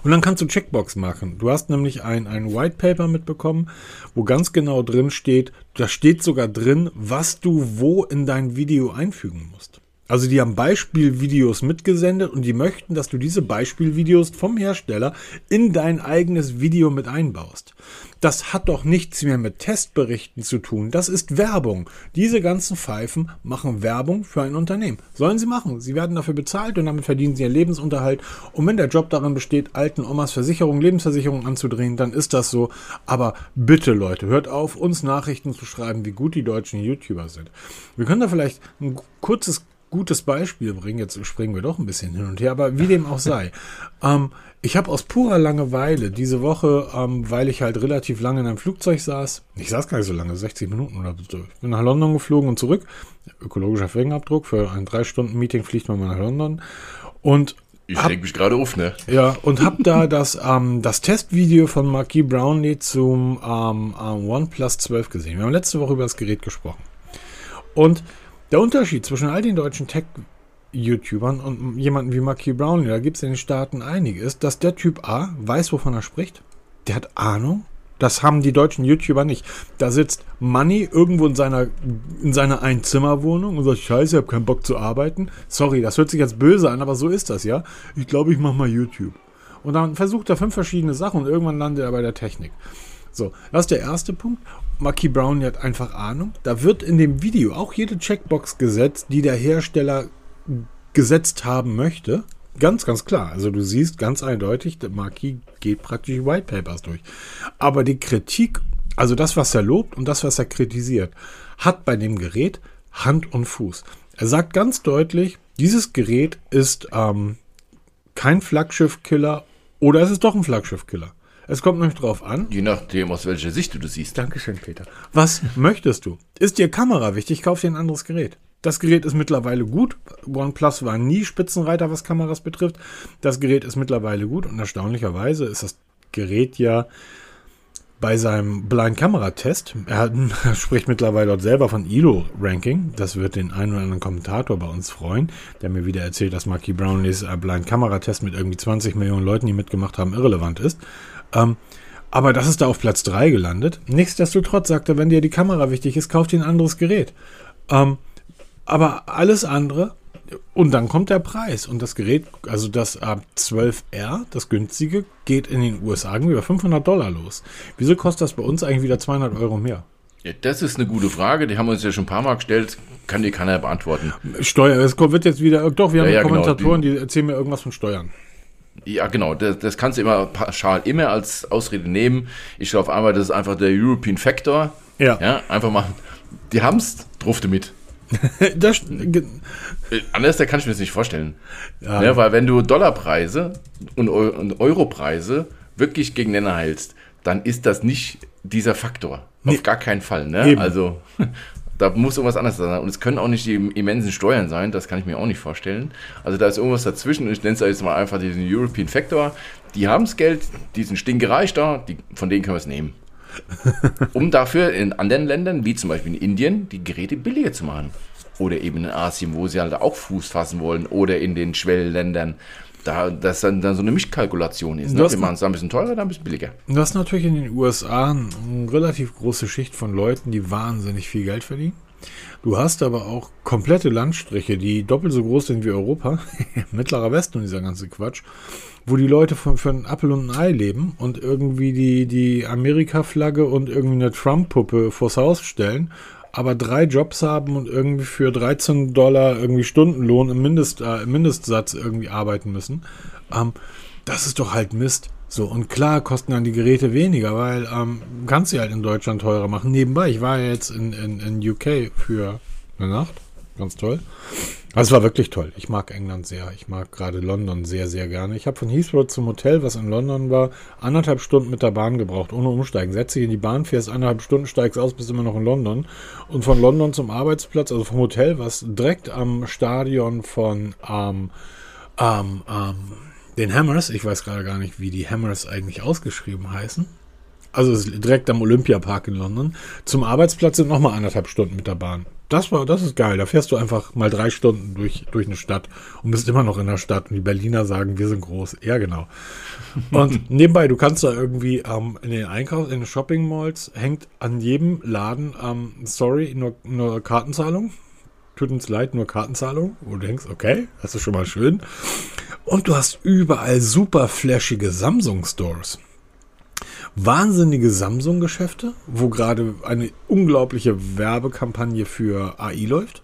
Und dann kannst du Checkbox machen. Du hast nämlich ein, ein White Paper mitbekommen, wo ganz genau drin steht, da steht sogar drin, was du wo in dein Video einfügen musst. Also die haben Beispielvideos mitgesendet und die möchten, dass du diese Beispielvideos vom Hersteller in dein eigenes Video mit einbaust. Das hat doch nichts mehr mit Testberichten zu tun. Das ist Werbung. Diese ganzen Pfeifen machen Werbung für ein Unternehmen. Sollen sie machen. Sie werden dafür bezahlt und damit verdienen sie ihren Lebensunterhalt. Und wenn der Job darin besteht, alten Omas Versicherung, Lebensversicherung anzudrehen, dann ist das so. Aber bitte Leute, hört auf, uns Nachrichten zu schreiben, wie gut die deutschen YouTuber sind. Wir können da vielleicht ein kurzes gutes Beispiel bringen. Jetzt springen wir doch ein bisschen hin und her, aber wie dem auch sei. [LAUGHS] ähm, ich habe aus purer Langeweile diese Woche, ähm, weil ich halt relativ lange in einem Flugzeug saß, ich saß gar nicht so lange, 60 Minuten oder so, ich bin nach London geflogen und zurück. Ökologischer Fingerabdruck, für ein drei Stunden Meeting fliegt man mal nach London. Und ich schräg mich gerade auf, ne? Ja, und hab da [LAUGHS] das, ähm, das Testvideo von Marquis Brownlee zum ähm, OnePlus 12 gesehen. Wir haben letzte Woche über das Gerät gesprochen. Und der Unterschied zwischen all den deutschen Tech-YouTubern und jemanden wie Marky Brownlee, da gibt es in den Staaten einige, ist, dass der Typ A weiß, wovon er spricht. Der hat Ahnung. Das haben die deutschen YouTuber nicht. Da sitzt Money irgendwo in seiner, in seiner Einzimmerwohnung und sagt, scheiße, ich habe keinen Bock zu arbeiten. Sorry, das hört sich jetzt böse an, aber so ist das, ja. Ich glaube, ich mache mal YouTube. Und dann versucht er fünf verschiedene Sachen und irgendwann landet er bei der Technik. So, das ist der erste Punkt. Marky Brown hat einfach Ahnung. Da wird in dem Video auch jede Checkbox gesetzt, die der Hersteller gesetzt haben möchte. Ganz, ganz klar. Also du siehst ganz eindeutig, Marquis geht praktisch White Papers durch. Aber die Kritik, also das, was er lobt und das, was er kritisiert, hat bei dem Gerät Hand und Fuß. Er sagt ganz deutlich, dieses Gerät ist ähm, kein Flaggschiff-Killer oder es ist doch ein Flaggschiff-Killer. Es kommt nämlich drauf an. Je nachdem, aus welcher Sicht du das siehst. Dankeschön, Peter. Was möchtest du? Ist dir Kamera wichtig? Kauf dir ein anderes Gerät. Das Gerät ist mittlerweile gut. OnePlus war nie Spitzenreiter, was Kameras betrifft. Das Gerät ist mittlerweile gut und erstaunlicherweise ist das Gerät ja bei seinem Blind Kamera Test, er, er [LAUGHS] spricht mittlerweile dort selber von ILO Ranking, das wird den einen oder anderen Kommentator bei uns freuen, der mir wieder erzählt, dass Marky Brownlees äh, Blind Kamera Test mit irgendwie 20 Millionen Leuten, die mitgemacht haben, irrelevant ist. Ähm, aber das ist da auf Platz 3 gelandet. Nichtsdestotrotz sagt er, wenn dir die Kamera wichtig ist, kauf dir ein anderes Gerät. Ähm, aber alles andere, und dann kommt der Preis. Und das Gerät, also das äh, 12R, das günstige, geht in den USA über 500 Dollar los. Wieso kostet das bei uns eigentlich wieder 200 Euro mehr? Ja, das ist eine gute Frage, die haben wir uns ja schon ein paar Mal gestellt, kann die keiner beantworten. Steuer, es wird jetzt wieder, doch, wir haben ja, genau, Kommentatoren, genau, die, die erzählen mir irgendwas von Steuern. Ja, genau. Das, das kannst du immer pauschal immer als Ausrede nehmen. Ich glaube einmal, das ist einfach der European Factor. Ja. ja einfach mal. Die haben es, drauf damit. [LAUGHS] das, äh, Anders da kann ich mir das nicht vorstellen. Ja. ja. weil wenn du Dollarpreise und, und Europreise wirklich gegeneinander hältst, dann ist das nicht dieser Faktor. Nee. Auf gar keinen Fall. Ne? Also Da muss irgendwas anderes sein. Und es können auch nicht die immensen Steuern sein, das kann ich mir auch nicht vorstellen. Also da ist irgendwas dazwischen. Ich nenne es jetzt mal einfach diesen European Factor. Die haben das Geld, die sind stinkereich da, die, von denen können wir es nehmen. [LAUGHS] um dafür in anderen Ländern, wie zum Beispiel in Indien, die Geräte billiger zu machen. Oder eben in Asien, wo sie halt auch Fuß fassen wollen. Oder in den Schwellenländern da das dann, dann so eine Mischkalkulation ist. Ne? Wir machen es da ein bisschen teurer, da ein bisschen billiger. Du hast natürlich in den USA eine relativ große Schicht von Leuten, die wahnsinnig viel Geld verdienen. Du hast aber auch komplette Landstriche, die doppelt so groß sind wie Europa, [LAUGHS] mittlerer Westen und dieser ganze Quatsch, wo die Leute für, für einen Appel und ein Ei leben und irgendwie die, die Amerika-Flagge und irgendwie eine Trump-Puppe vors Haus stellen aber drei Jobs haben und irgendwie für 13 Dollar irgendwie Stundenlohn im, Mindest, äh, im Mindestsatz irgendwie arbeiten müssen, ähm, das ist doch halt Mist. So, und klar kosten dann die Geräte weniger, weil ähm, kannst sie halt in Deutschland teurer machen. Nebenbei, ich war ja jetzt in, in, in UK für eine Nacht. Ganz toll. Also es war wirklich toll. Ich mag England sehr. Ich mag gerade London sehr, sehr gerne. Ich habe von Heathrow zum Hotel, was in London war, anderthalb Stunden mit der Bahn gebraucht, ohne umsteigen. Setz dich in die Bahn, fährst anderthalb Stunden, steigst aus, bist immer noch in London. Und von London zum Arbeitsplatz, also vom Hotel, was direkt am Stadion von ähm, ähm, ähm, den Hammers, ich weiß gerade gar nicht, wie die Hammers eigentlich ausgeschrieben heißen. Also direkt am Olympiapark in London. Zum Arbeitsplatz sind nochmal anderthalb Stunden mit der Bahn. Das war, das ist geil. Da fährst du einfach mal drei Stunden durch, durch eine Stadt und bist immer noch in der Stadt. Und die Berliner sagen, wir sind groß. Ja, genau. Und [LAUGHS] nebenbei, du kannst da irgendwie ähm, in den Einkauf, in den Shopping Malls, hängt an jedem Laden, ähm, sorry, nur, nur Kartenzahlung. Tut uns leid, nur Kartenzahlung. Wo du denkst, okay, das ist schon mal schön. Und du hast überall super flashige Samsung-Stores wahnsinnige Samsung-Geschäfte, wo gerade eine unglaubliche Werbekampagne für AI läuft.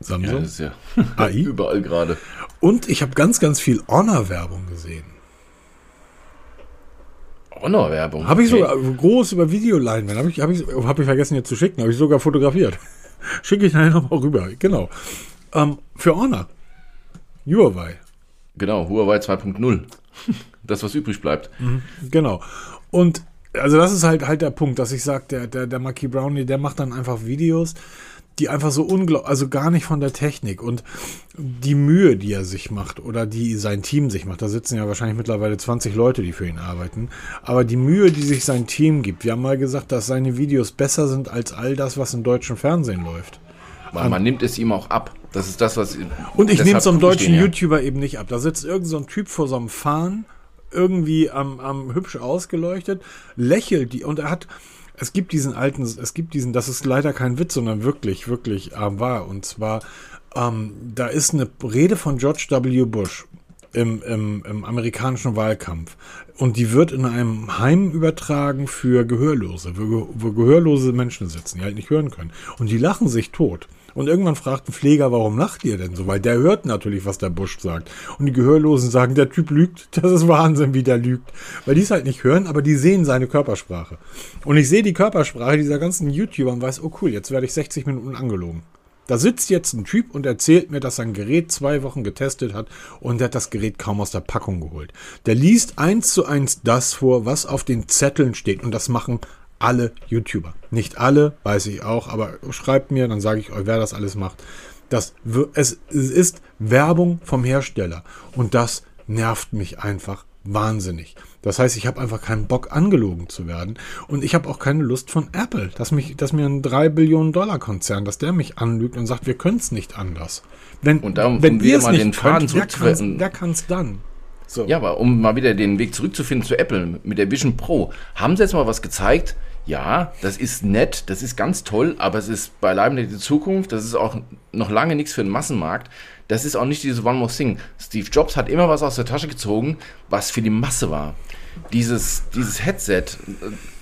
Samsung. Ja, das ist ja [LAUGHS] [LAUGHS] AI. überall gerade. Und ich habe ganz, ganz viel Honor-Werbung gesehen. Honor-Werbung? Habe ich okay. sogar groß über Videoleinwand. Habe ich, hab ich, hab ich vergessen jetzt zu schicken. Habe ich sogar fotografiert. [LAUGHS] Schicke ich nachher nochmal rüber. Genau. Ähm, für Honor. Huawei. Genau, Huawei 2.0 das, was übrig bleibt. Mhm, genau. Und also das ist halt halt der Punkt, dass ich sage, der, der, der Marquis Brownlee, der macht dann einfach Videos, die einfach so unglaublich, also gar nicht von der Technik und die Mühe, die er sich macht oder die sein Team sich macht, da sitzen ja wahrscheinlich mittlerweile 20 Leute, die für ihn arbeiten, aber die Mühe, die sich sein Team gibt, wir haben mal gesagt, dass seine Videos besser sind als all das, was im deutschen Fernsehen läuft. Man, man nimmt es ihm auch ab. Das ist das, was. Und ich nehme es so einem deutschen den, ja. YouTuber eben nicht ab. Da sitzt irgend so ein Typ vor so einem Fahnen irgendwie am, am hübsch ausgeleuchtet, lächelt die und er hat, es gibt diesen alten, es gibt diesen, das ist leider kein Witz, sondern wirklich, wirklich äh, wahr. Und zwar, ähm, da ist eine Rede von George W. Bush im, im, im amerikanischen Wahlkampf. Und die wird in einem Heim übertragen für Gehörlose, wo, wo gehörlose Menschen sitzen, die halt nicht hören können. Und die lachen sich tot. Und irgendwann fragt ein Pfleger, warum lacht ihr denn so? Weil der hört natürlich, was der Busch sagt. Und die Gehörlosen sagen, der Typ lügt. [LAUGHS] Das ist Wahnsinn, wie der lügt. Weil die es halt nicht hören, aber die sehen seine Körpersprache. Und ich sehe die Körpersprache dieser ganzen YouTuber und weiß, oh cool, jetzt werde ich 60 Minuten angelogen. Da sitzt jetzt ein Typ und erzählt mir, dass sein Gerät zwei Wochen getestet hat und er hat das Gerät kaum aus der Packung geholt. Der liest eins zu eins das vor, was auf den Zetteln steht. Und das machen alle YouTuber. Nicht alle, weiß ich auch, aber schreibt mir, dann sage ich euch, wer das alles macht. Das, es, es ist Werbung vom Hersteller und das nervt mich einfach wahnsinnig. Das heißt, ich habe einfach keinen Bock, angelogen zu werden. Und ich habe auch keine Lust von Apple, dass, mich, dass mir ein 3 Billionen Dollar Konzern, dass der mich anlügt und sagt, wir können es nicht anders. Wenn, und darum wenn wir mal den Faden könnt, wer kann es dann? So. Ja, aber um mal wieder den Weg zurückzufinden zu Apple mit der Vision Pro, haben sie jetzt mal was gezeigt, ja, das ist nett, das ist ganz toll, aber es ist beileibe nicht die Zukunft, das ist auch noch lange nichts für den Massenmarkt. Das ist auch nicht dieses One More Thing. Steve Jobs hat immer was aus der Tasche gezogen, was für die Masse war dieses, dieses Headset,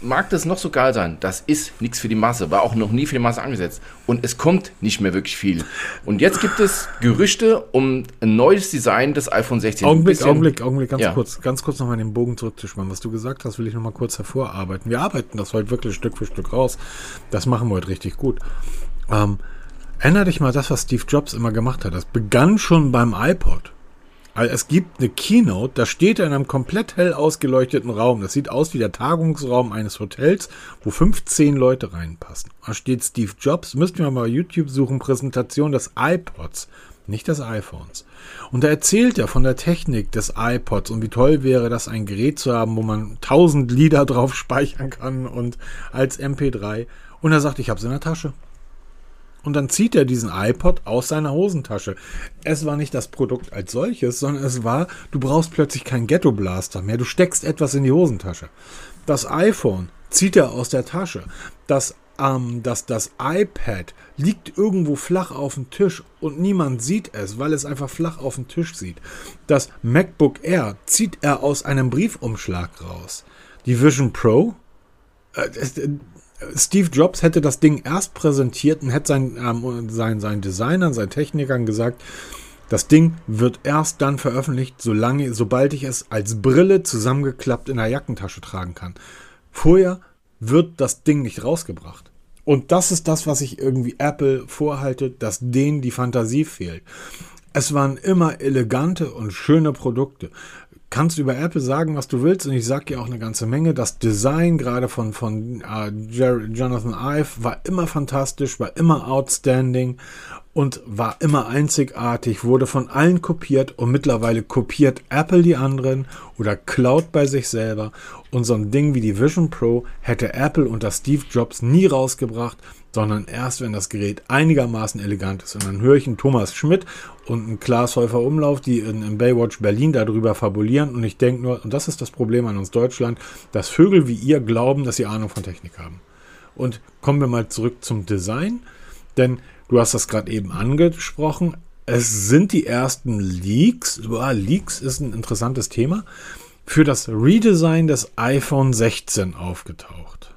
mag das noch so geil sein, das ist nichts für die Masse, war auch noch nie für die Masse angesetzt. Und es kommt nicht mehr wirklich viel. Und jetzt gibt es Gerüchte um ein neues Design des iPhone 16. Augenblick, bisschen, Augenblick, Augenblick, ganz ja. kurz, ganz kurz nochmal den Bogen zurückzuspannen. Was du gesagt hast, will ich nochmal kurz hervorarbeiten. Wir arbeiten das heute wirklich Stück für Stück raus. Das machen wir heute richtig gut. Ähm, erinnere dich mal das, was Steve Jobs immer gemacht hat. Das begann schon beim iPod. Also es gibt eine Keynote, da steht er in einem komplett hell ausgeleuchteten Raum. Das sieht aus wie der Tagungsraum eines Hotels, wo 15 Leute reinpassen. Da steht Steve Jobs, müssten wir mal YouTube suchen, Präsentation des iPods, nicht des iPhones. Und da erzählt er von der Technik des iPods und wie toll wäre das, ein Gerät zu haben, wo man 1000 Lieder drauf speichern kann und als MP3. Und er sagt, ich habe es in der Tasche. Und dann zieht er diesen iPod aus seiner Hosentasche. Es war nicht das Produkt als solches, sondern es war, du brauchst plötzlich keinen Ghetto Blaster mehr. Du steckst etwas in die Hosentasche. Das iPhone zieht er aus der Tasche. Das, ähm, das, das iPad liegt irgendwo flach auf dem Tisch und niemand sieht es, weil es einfach flach auf dem Tisch sieht. Das MacBook Air zieht er aus einem Briefumschlag raus. Die Vision Pro, äh, Steve Jobs hätte das Ding erst präsentiert und hätte sein, ähm, sein, seinen Designern, seinen Technikern gesagt, das Ding wird erst dann veröffentlicht, solange, sobald ich es als Brille zusammengeklappt in der Jackentasche tragen kann. Vorher wird das Ding nicht rausgebracht. Und das ist das, was ich irgendwie Apple vorhalte, dass denen die Fantasie fehlt. Es waren immer elegante und schöne Produkte kannst über Apple sagen, was du willst, und ich sage ja auch eine ganze Menge. Das Design gerade von, von uh, Jonathan Ive war immer fantastisch, war immer outstanding und war immer einzigartig, wurde von allen kopiert und mittlerweile kopiert Apple die anderen oder klaut bei sich selber. Und so ein Ding wie die Vision Pro hätte Apple unter Steve Jobs nie rausgebracht sondern erst, wenn das Gerät einigermaßen elegant ist. Und dann höre ich einen Thomas Schmidt und einen Klaas Häufer Umlauf, die in, in Baywatch Berlin darüber fabulieren. Und ich denke nur, und das ist das Problem an uns Deutschland, dass Vögel wie ihr glauben, dass sie Ahnung von Technik haben. Und kommen wir mal zurück zum Design, denn du hast das gerade eben angesprochen. Es sind die ersten Leaks, boah, Leaks ist ein interessantes Thema, für das Redesign des iPhone 16 aufgetaucht.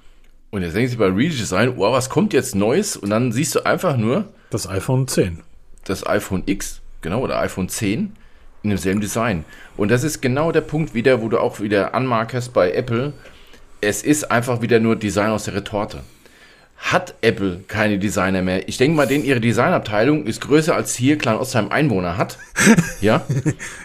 Und jetzt denkst du bei Redesign, oh, was kommt jetzt Neues? Und dann siehst du einfach nur das iPhone 10. Das iPhone X, genau, oder iPhone 10 in demselben Design. Und das ist genau der Punkt wieder, wo du auch wieder anmarkerst bei Apple. Es ist einfach wieder nur Design aus der Retorte hat Apple keine Designer mehr. Ich denke mal, denn ihre Designabteilung ist größer als hier Klein-Ostheim Einwohner hat. [LAUGHS] ja.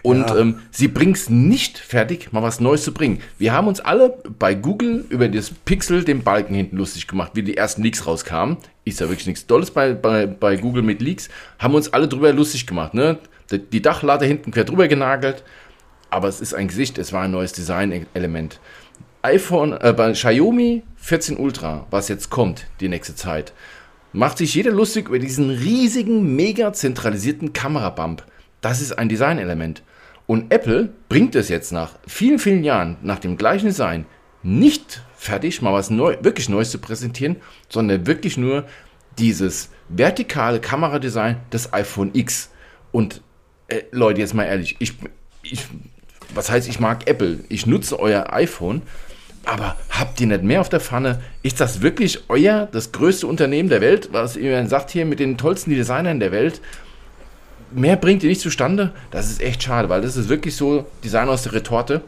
Und ja. Ähm, sie bringt es nicht fertig, mal was Neues zu bringen. Wir haben uns alle bei Google über das Pixel den Balken hinten lustig gemacht, wie die ersten Leaks rauskamen. Ist ja wirklich nichts Tolles bei, bei, bei Google mit Leaks. Haben uns alle drüber lustig gemacht. Ne? Die Dachlade hinten quer drüber genagelt. Aber es ist ein Gesicht, es war ein neues Design-Element iPhone, äh, bei Xiaomi 14 Ultra, was jetzt kommt, die nächste Zeit, macht sich jeder lustig über diesen riesigen, mega zentralisierten Kamerabump. Das ist ein Designelement. Und Apple bringt es jetzt nach vielen, vielen Jahren, nach dem gleichen Design, nicht fertig, mal was neu, wirklich Neues zu präsentieren, sondern wirklich nur dieses vertikale Kameradesign des iPhone X. Und äh, Leute, jetzt mal ehrlich, ich, ich, was heißt, ich mag Apple, ich nutze euer iPhone, aber habt ihr nicht mehr auf der Pfanne? Ist das wirklich euer, das größte Unternehmen der Welt, was ihr sagt hier mit den tollsten Designern der Welt? Mehr bringt ihr nicht zustande? Das ist echt schade, weil das ist wirklich so Design aus der Retorte.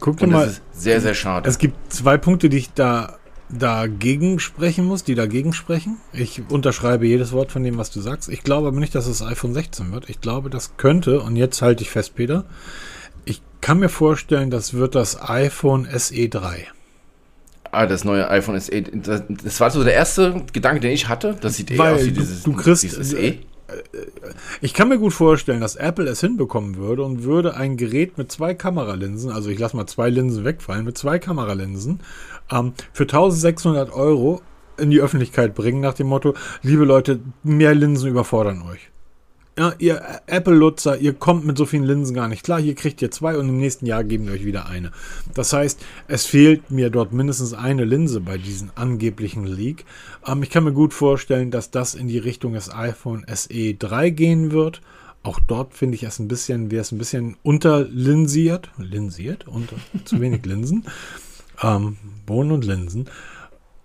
Guck dir mal. Das ist sehr, sehr schade. Es gibt zwei Punkte, die ich da dagegen sprechen muss, die dagegen sprechen. Ich unterschreibe jedes Wort von dem, was du sagst. Ich glaube aber nicht, dass es iPhone 16 wird. Ich glaube, das könnte, und jetzt halte ich fest, Peter, kann mir vorstellen, das wird das iPhone SE 3. Ah, das neue iPhone SE. Das, das war so der erste Gedanke, den ich hatte. Das sieht eh aus wie dieses, du, kriegst, dieses E. Äh, ich kann mir gut vorstellen, dass Apple es hinbekommen würde und würde ein Gerät mit zwei Kameralinsen, also ich lasse mal zwei Linsen wegfallen, mit zwei Kameralinsen ähm, für 1600 Euro in die Öffentlichkeit bringen, nach dem Motto, liebe Leute, mehr Linsen überfordern euch ja, ihr Apple-Nutzer, ihr kommt mit so vielen Linsen gar nicht klar. Hier kriegt ihr zwei und im nächsten Jahr geben wir euch wieder eine. Das heißt, es fehlt mir dort mindestens eine Linse bei diesem angeblichen Leak. Ähm, ich kann mir gut vorstellen, dass das in die Richtung des iPhone SE 3 gehen wird. Auch dort finde ich es ein bisschen, wäre es ein bisschen unterlinsiert. Linsiert? Unter, [LAUGHS] zu wenig Linsen. Ähm, Bohnen und Linsen.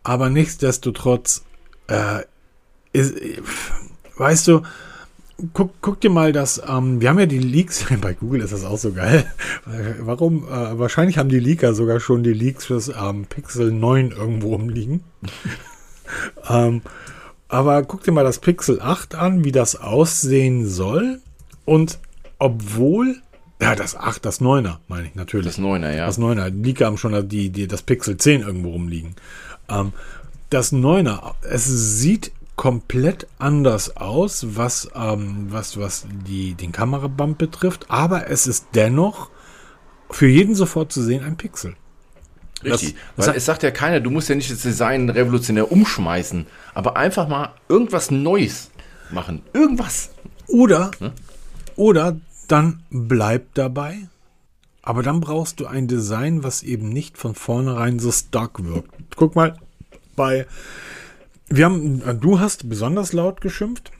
Aber nichtsdestotrotz, äh, ist, weißt du, guck, guck dir mal das, ähm, wir haben ja die Leaks, [LAUGHS] bei Google ist das auch so geil. [LAUGHS] Warum? Äh, wahrscheinlich haben die Leaker sogar schon die Leaks fürs ähm, Pixel 9 irgendwo rumliegen. [LAUGHS] ähm, aber guck dir mal das Pixel 8 an, wie das aussehen soll. Und obwohl Ja, das 8, das 9er, meine ich natürlich. Das 9er, ja. Das 9er. Die haben schon die, die, das Pixel 10 irgendwo rumliegen. Ähm, das 9er, es sieht komplett anders aus, was, ähm, was, was die, den Kamerabump betrifft, aber es ist dennoch für jeden sofort zu sehen ein Pixel. Richtig. Das, Weil es sagt ja keiner, du musst ja nicht das Design revolutionär umschmeißen, aber einfach mal irgendwas Neues machen. Irgendwas. Oder, hm? oder dann bleib dabei. Aber dann brauchst du ein Design, was eben nicht von vornherein so stark wirkt. Guck mal, bei, wir haben, du hast besonders laut geschimpft,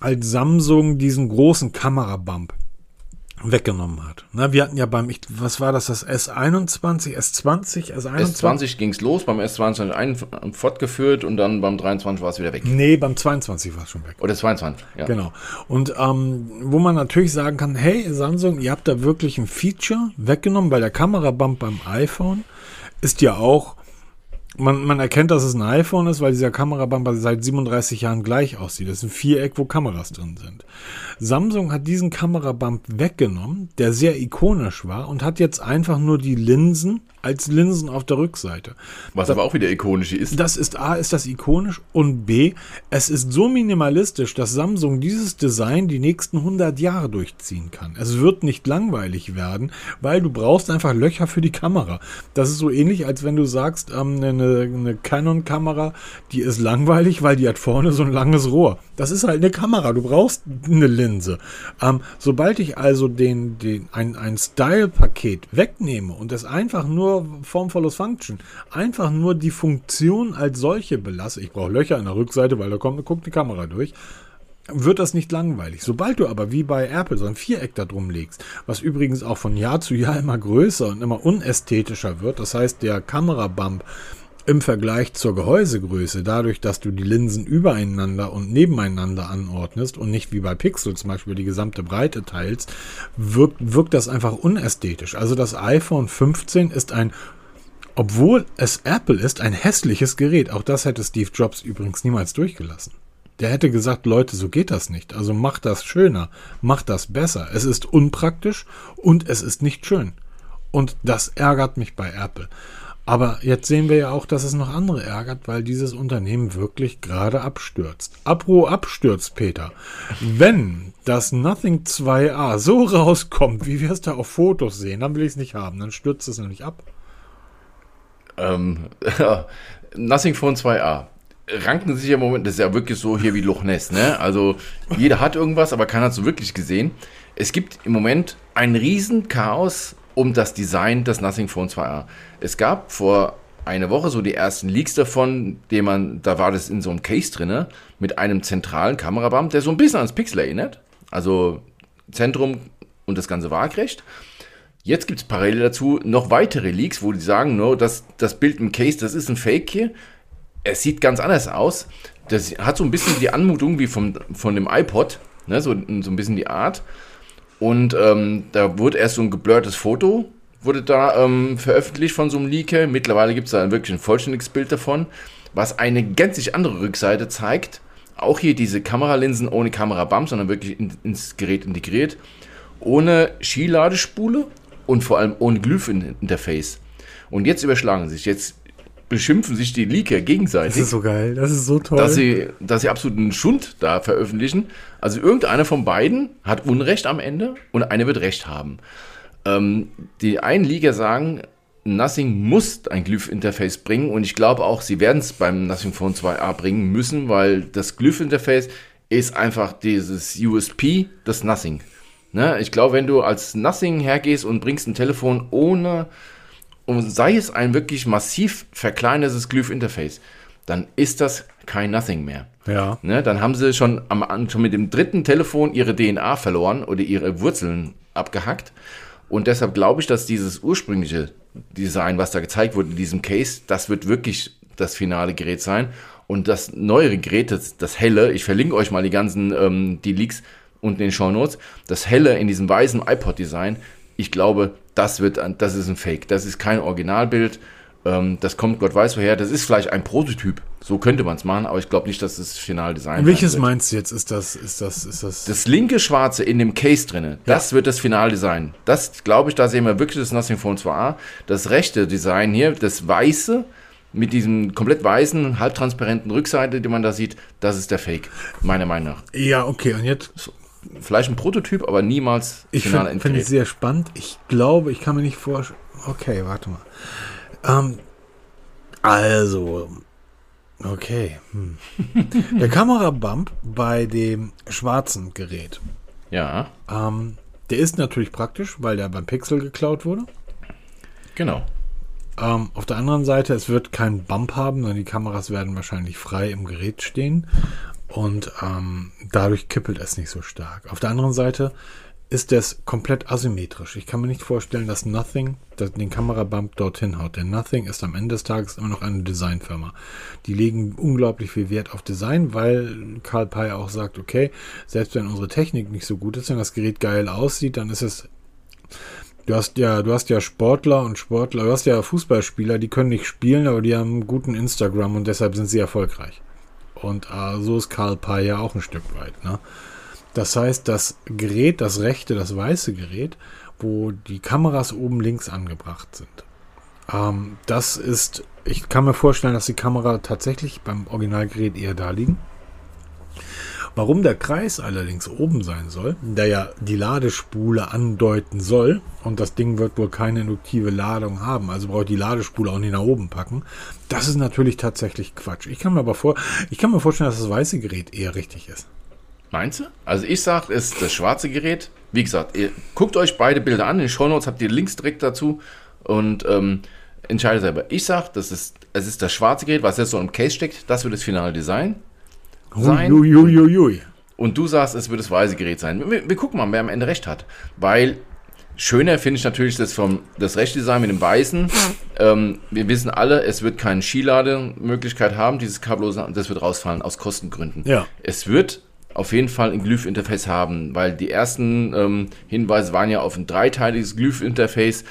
als Samsung diesen großen Kamerabump weggenommen hat. Na, wir hatten ja beim, ich, was war das, das S21, S20, S21? S20 ging es los, beim S22 ein fortgeführt und dann beim 23 war es wieder weg. Nee, beim 22 war es schon weg. Oder 22, ja. Genau. Und ähm, wo man natürlich sagen kann, hey Samsung, ihr habt da wirklich ein Feature weggenommen, weil der Kamerabump beim iPhone ist ja auch man, man erkennt, dass es ein iPhone ist, weil dieser Kamerabumper seit 37 Jahren gleich aussieht. Das ist ein Viereck, wo Kameras drin sind. Samsung hat diesen Kamerabump weggenommen, der sehr ikonisch war und hat jetzt einfach nur die Linsen als Linsen auf der Rückseite. Was das, aber auch wieder ikonisch ist. Das ist A, ist das ikonisch und B, es ist so minimalistisch, dass Samsung dieses Design die nächsten 100 Jahre durchziehen kann. Es wird nicht langweilig werden, weil du brauchst einfach Löcher für die Kamera. Das ist so ähnlich, als wenn du sagst, ähm, eine, eine Canon-Kamera, die ist langweilig, weil die hat vorne so ein langes Rohr. Das ist halt eine Kamera, du brauchst eine Linse. Ähm, sobald ich also den, den, ein, ein Style-Paket wegnehme und es einfach nur Form follows Function. Einfach nur die Funktion als solche belasse. Ich brauche Löcher in der Rückseite, weil da kommt, guckt die Kamera durch wird das nicht langweilig. Sobald du aber wie bei Apple so ein Viereck da drum legst, was übrigens auch von Jahr zu Jahr immer größer und immer unästhetischer wird, das heißt der Kamerabump im Vergleich zur Gehäusegröße, dadurch, dass du die Linsen übereinander und nebeneinander anordnest und nicht wie bei Pixel zum Beispiel die gesamte Breite teilst, wirkt, wirkt das einfach unästhetisch. Also das iPhone 15 ist ein, obwohl es Apple ist, ein hässliches Gerät. Auch das hätte Steve Jobs übrigens niemals durchgelassen. Der hätte gesagt, Leute, so geht das nicht. Also macht das schöner, macht das besser. Es ist unpraktisch und es ist nicht schön. Und das ärgert mich bei Apple. Aber jetzt sehen wir ja auch, dass es noch andere ärgert, weil dieses Unternehmen wirklich gerade abstürzt. Apro abstürzt, Peter. Wenn das Nothing 2a so [LAUGHS] rauskommt, wie wir es da auf Fotos sehen, dann will ich es nicht haben. Dann stürzt es nämlich ab. Ähm, [LAUGHS] Nothing Phone 2a. Ranken sich im Moment, das ist ja wirklich so hier wie Loch Ness, ne? Also jeder hat irgendwas, aber keiner hat so wirklich gesehen. Es gibt im Moment ein Riesenchaos um das Design des Nothing Phone 2a. Es gab vor einer Woche so die ersten Leaks davon, dem man, da war das in so einem Case drinne mit einem zentralen Kamerabump, der so ein bisschen ans Pixel erinnert. Also Zentrum und das ganze waagrecht. Jetzt gibt es parallel dazu noch weitere Leaks, wo die sagen, no, das, das Bild im Case, das ist ein Fake hier. Es sieht ganz anders aus. Das hat so ein bisschen die Anmutung wie vom, von dem iPod, ne, so, so ein bisschen die Art. Und ähm, da wurde erst so ein geblurrtes Foto, wurde da ähm, veröffentlicht von so einem Leaker. Mittlerweile gibt es da wirklich ein vollständiges Bild davon, was eine gänzlich andere Rückseite zeigt. Auch hier diese Kameralinsen ohne Kamerabump, sondern wirklich in, ins Gerät integriert. Ohne Skiladespule und vor allem ohne Glyph-Interface. Und jetzt überschlagen sich. Jetzt beschimpfen sich die Leaker gegenseitig. Das ist so geil, das ist so toll. Dass sie, dass sie absoluten Schund da veröffentlichen. Also irgendeiner von beiden hat Unrecht am Ende und eine wird Recht haben. Ähm, die einen Leaker sagen, Nothing muss ein Glyph-Interface bringen und ich glaube auch, sie werden es beim Nothing Phone 2a bringen müssen, weil das Glyph-Interface ist einfach dieses USP des Nothing. Ne? Ich glaube, wenn du als Nothing hergehst und bringst ein Telefon ohne und sei es ein wirklich massiv verkleinertes Glyph-Interface, dann ist das kein Nothing mehr. Ja. Ne, dann haben sie schon, am, schon mit dem dritten Telefon ihre DNA verloren oder ihre Wurzeln abgehackt. Und deshalb glaube ich, dass dieses ursprüngliche Design, was da gezeigt wurde in diesem Case, das wird wirklich das finale Gerät sein. Und das neuere Gerät, das, das helle, ich verlinke euch mal die ganzen ähm, die Leaks unten in den Show Notes, das helle in diesem weißen iPod-Design, ich glaube, das wird, das ist ein Fake. Das ist kein Originalbild. Ähm, das kommt Gott weiß woher. Das ist vielleicht ein Prototyp. So könnte man es machen, aber ich glaube nicht, dass das final Design Welches meinst du jetzt? Ist das, ist das, ist das? Das linke Schwarze in dem Case drinne, das ja. wird das Finaldesign. Das glaube ich, da sehen wir wirklich das Nothing Phone 2a. Das rechte Design hier, das weiße, mit diesem komplett weißen, halbtransparenten Rückseite, die man da sieht, das ist der Fake, meiner Meinung nach. Ja, okay, und jetzt. Vielleicht ein Prototyp, aber niemals ich final Ich finde es sehr spannend. Ich glaube, ich kann mir nicht vorstellen. Okay, warte mal. Ähm, also, okay. Hm. [LAUGHS] Der Kamerabump bei dem schwarzen Gerät. Ja. Ähm, der ist natürlich praktisch, weil der beim Pixel geklaut wurde. Genau. Ähm, auf der anderen Seite, es wird keinen Bump haben, sondern die Kameras werden wahrscheinlich frei im Gerät stehen und ähm, dadurch kippelt es nicht so stark. Auf der anderen Seite ist das komplett asymmetrisch. Ich kann mir nicht vorstellen, dass Nothing dass den Kamerabump dorthin haut. Denn Nothing ist am Ende des Tages immer noch eine Designfirma. Die legen unglaublich viel Wert auf Design, weil Karl Pei auch sagt, okay, selbst wenn unsere Technik nicht so gut ist, wenn das Gerät geil aussieht, dann ist es Du hast ja, du hast ja Sportler und Sportler, du hast ja Fußballspieler, die können nicht spielen, aber die haben einen guten Instagram und deshalb sind sie erfolgreich. Und äh, so ist Karl Pei ja auch ein Stück weit. Ne? Das heißt, das Gerät, das rechte, das weiße Gerät, wo die Kameras oben links angebracht sind. Ähm, das ist, ich kann mir vorstellen, dass die Kamera tatsächlich beim Originalgerät eher da liegen. Warum der Kreis allerdings oben sein soll, der ja die Ladespule andeuten soll, und das Ding wird wohl keine induktive Ladung haben, also braucht die Ladespule auch nicht nach oben packen, das ist natürlich tatsächlich Quatsch. Ich kann mir aber vor, ich kann mir vorstellen, dass das weiße Gerät eher richtig ist. Meinst du? Also ich sage, es ist das schwarze Gerät. Wie gesagt, ihr guckt euch beide Bilder an. In den Shownotes habt ihr Links direkt dazu und ähm, entscheidet selber. Ich sage, das ist, es ist das schwarze Gerät, was jetzt so im Case steckt. Das wird das finale Design sein. Ui, ui, ui, und du sagst, es wird das weiße Gerät sein. Wir, wir, gucken mal, wer am Ende recht hat. Weil schöner finde ich natürlich das vom das Rechtdesign mit dem Weißen. Ähm, wir wissen alle, es wird keine Skilademöglichkeit haben, dieses Kabellose, das wird rausfallen aus Kostengründen. Ja. Es wird auf jeden Fall ein Glyph-Interface haben, weil die ersten ähm, Hinweise waren ja auf ein dreiteiliges Glyph-Interface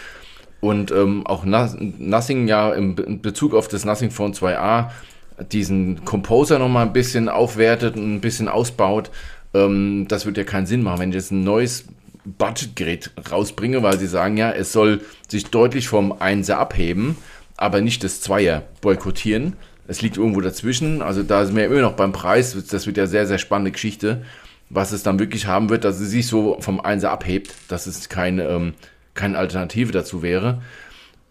und ähm, auch Nothing ja im, in Bezug auf das Nothing Phone 2a diesen Composer nochmal ein bisschen aufwertet und ein bisschen ausbaut. Ähm, das wird ja keinen Sinn machen, wenn ich jetzt ein neues Budgetgerät rausbringe, weil sie sagen ja, es soll sich deutlich vom 1er abheben, aber nicht das 2er boykottieren es liegt irgendwo dazwischen. Also da sind wir immer noch beim Preis. Das wird ja sehr, sehr spannende Geschichte, was es dann wirklich haben wird, dass es sich so vom Einser abhebt, dass es keine, ähm, keine Alternative dazu wäre.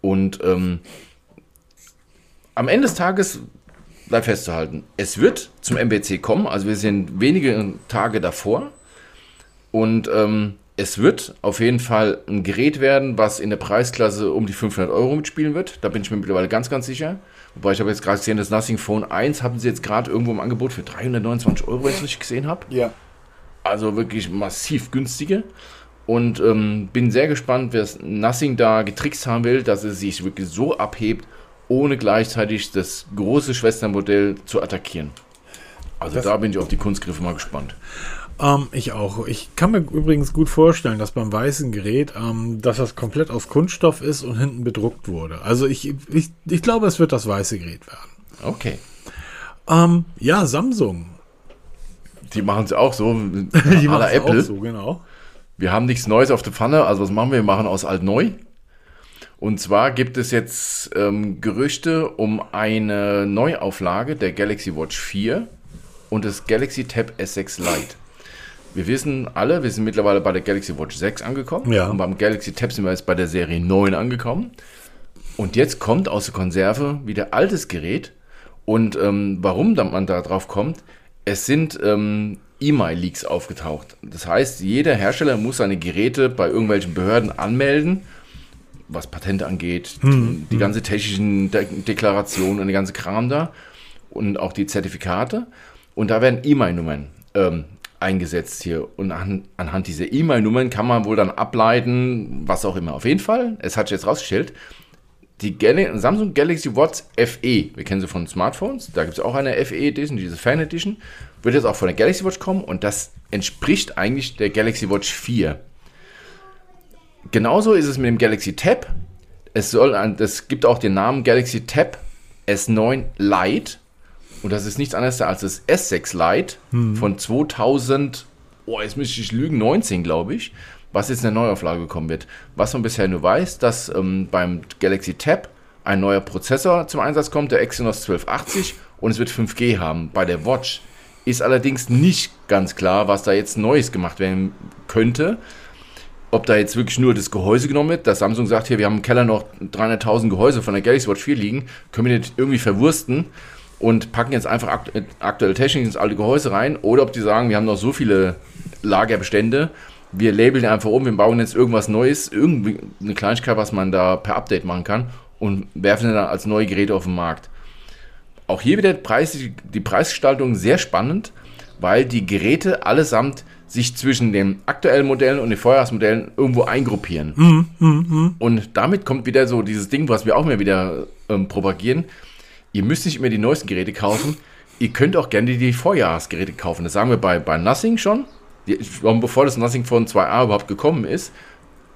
Und ähm, am Ende des Tages bleibt festzuhalten, es wird zum MBC kommen. Also wir sind wenige Tage davor. Und ähm, es wird auf jeden Fall ein Gerät werden, was in der Preisklasse um die 500 Euro mitspielen wird. Da bin ich mir mittlerweile ganz, ganz sicher. Wobei ich habe jetzt gerade gesehen, das Nothing Phone 1 hatten sie jetzt gerade irgendwo im Angebot für 329 Euro, wenn ich richtig gesehen habe. Ja. Also wirklich massiv günstige. Und ähm, bin sehr gespannt, wer das Nothing da getrickst haben will, dass es sich wirklich so abhebt, ohne gleichzeitig das große Schwestermodell zu attackieren. Also das da bin ich auf die Kunstgriffe mal gespannt. Ähm, ich auch. Ich kann mir übrigens gut vorstellen, dass beim weißen Gerät, ähm, dass das komplett aus Kunststoff ist und hinten bedruckt wurde. Also ich, ich, ich glaube, es wird das weiße Gerät werden. Okay. Ähm, ja, Samsung. Die machen es auch so. [LAUGHS] Die machen es auch so, genau. Wir haben nichts Neues auf der Pfanne. Also was machen wir? Wir machen aus alt neu. Und zwar gibt es jetzt ähm, Gerüchte um eine Neuauflage der Galaxy Watch 4 und des Galaxy Tab S6 Lite wir wissen alle, wir sind mittlerweile bei der Galaxy Watch 6 angekommen. Ja. Und beim Galaxy Tab sind wir jetzt bei der Serie 9 angekommen. Und jetzt kommt aus der Konserve wieder altes Gerät. Und ähm, warum man da drauf kommt, es sind ähm, E-Mail-Leaks aufgetaucht. Das heißt, jeder Hersteller muss seine Geräte bei irgendwelchen Behörden anmelden, was Patente angeht, hm, die hm. ganze technischen De Deklarationen und die ganze Kram da und auch die Zertifikate. Und da werden E-Mail-Nummern ähm, eingesetzt hier. Und an, anhand dieser E-Mail-Nummern kann man wohl dann ableiten, was auch immer. Auf jeden Fall, es hat sich jetzt rausgestellt, die Gal Samsung Galaxy Watch FE, wir kennen sie von Smartphones, da gibt es auch eine FE Edition, diese Fan Edition, wird jetzt auch von der Galaxy Watch kommen und das entspricht eigentlich der Galaxy Watch 4. Genauso ist es mit dem Galaxy Tab. Es soll das gibt auch den Namen Galaxy Tab S9 Lite. Und das ist nichts anderes als das S6 Lite von 2000, oh, jetzt müsste ich lügen, 19, glaube ich, was jetzt in der Neuauflage kommen wird. Was man bisher nur weiß, dass ähm, beim Galaxy Tab ein neuer Prozessor zum Einsatz kommt, der Exynos 1280, und es wird 5G haben. Bei der Watch ist allerdings nicht ganz klar, was da jetzt Neues gemacht werden könnte. Ob da jetzt wirklich nur das Gehäuse genommen wird, dass Samsung sagt, hier, wir haben im Keller noch 300.000 Gehäuse von der Galaxy Watch 4 liegen, können wir das irgendwie verwursten und packen jetzt einfach akt aktuelle Technik ins alte Gehäuse rein. Oder ob die sagen, wir haben noch so viele Lagerbestände, wir labeln einfach um, wir bauen jetzt irgendwas Neues, irgendwie eine Kleinigkeit, was man da per Update machen kann und werfen dann als neue Geräte auf den Markt. Auch hier wieder Preis, die Preisgestaltung sehr spannend, weil die Geräte allesamt sich zwischen den aktuellen Modellen und den Vorjahresmodellen irgendwo eingruppieren. Mm, mm, mm. Und damit kommt wieder so dieses Ding, was wir auch immer wieder ähm, propagieren. Ihr müsst nicht immer die neuesten Geräte kaufen. Ihr könnt auch gerne die Vorjahresgeräte kaufen. Das sagen wir bei, bei Nothing schon. Die, bevor das Nothing von 2a überhaupt gekommen ist,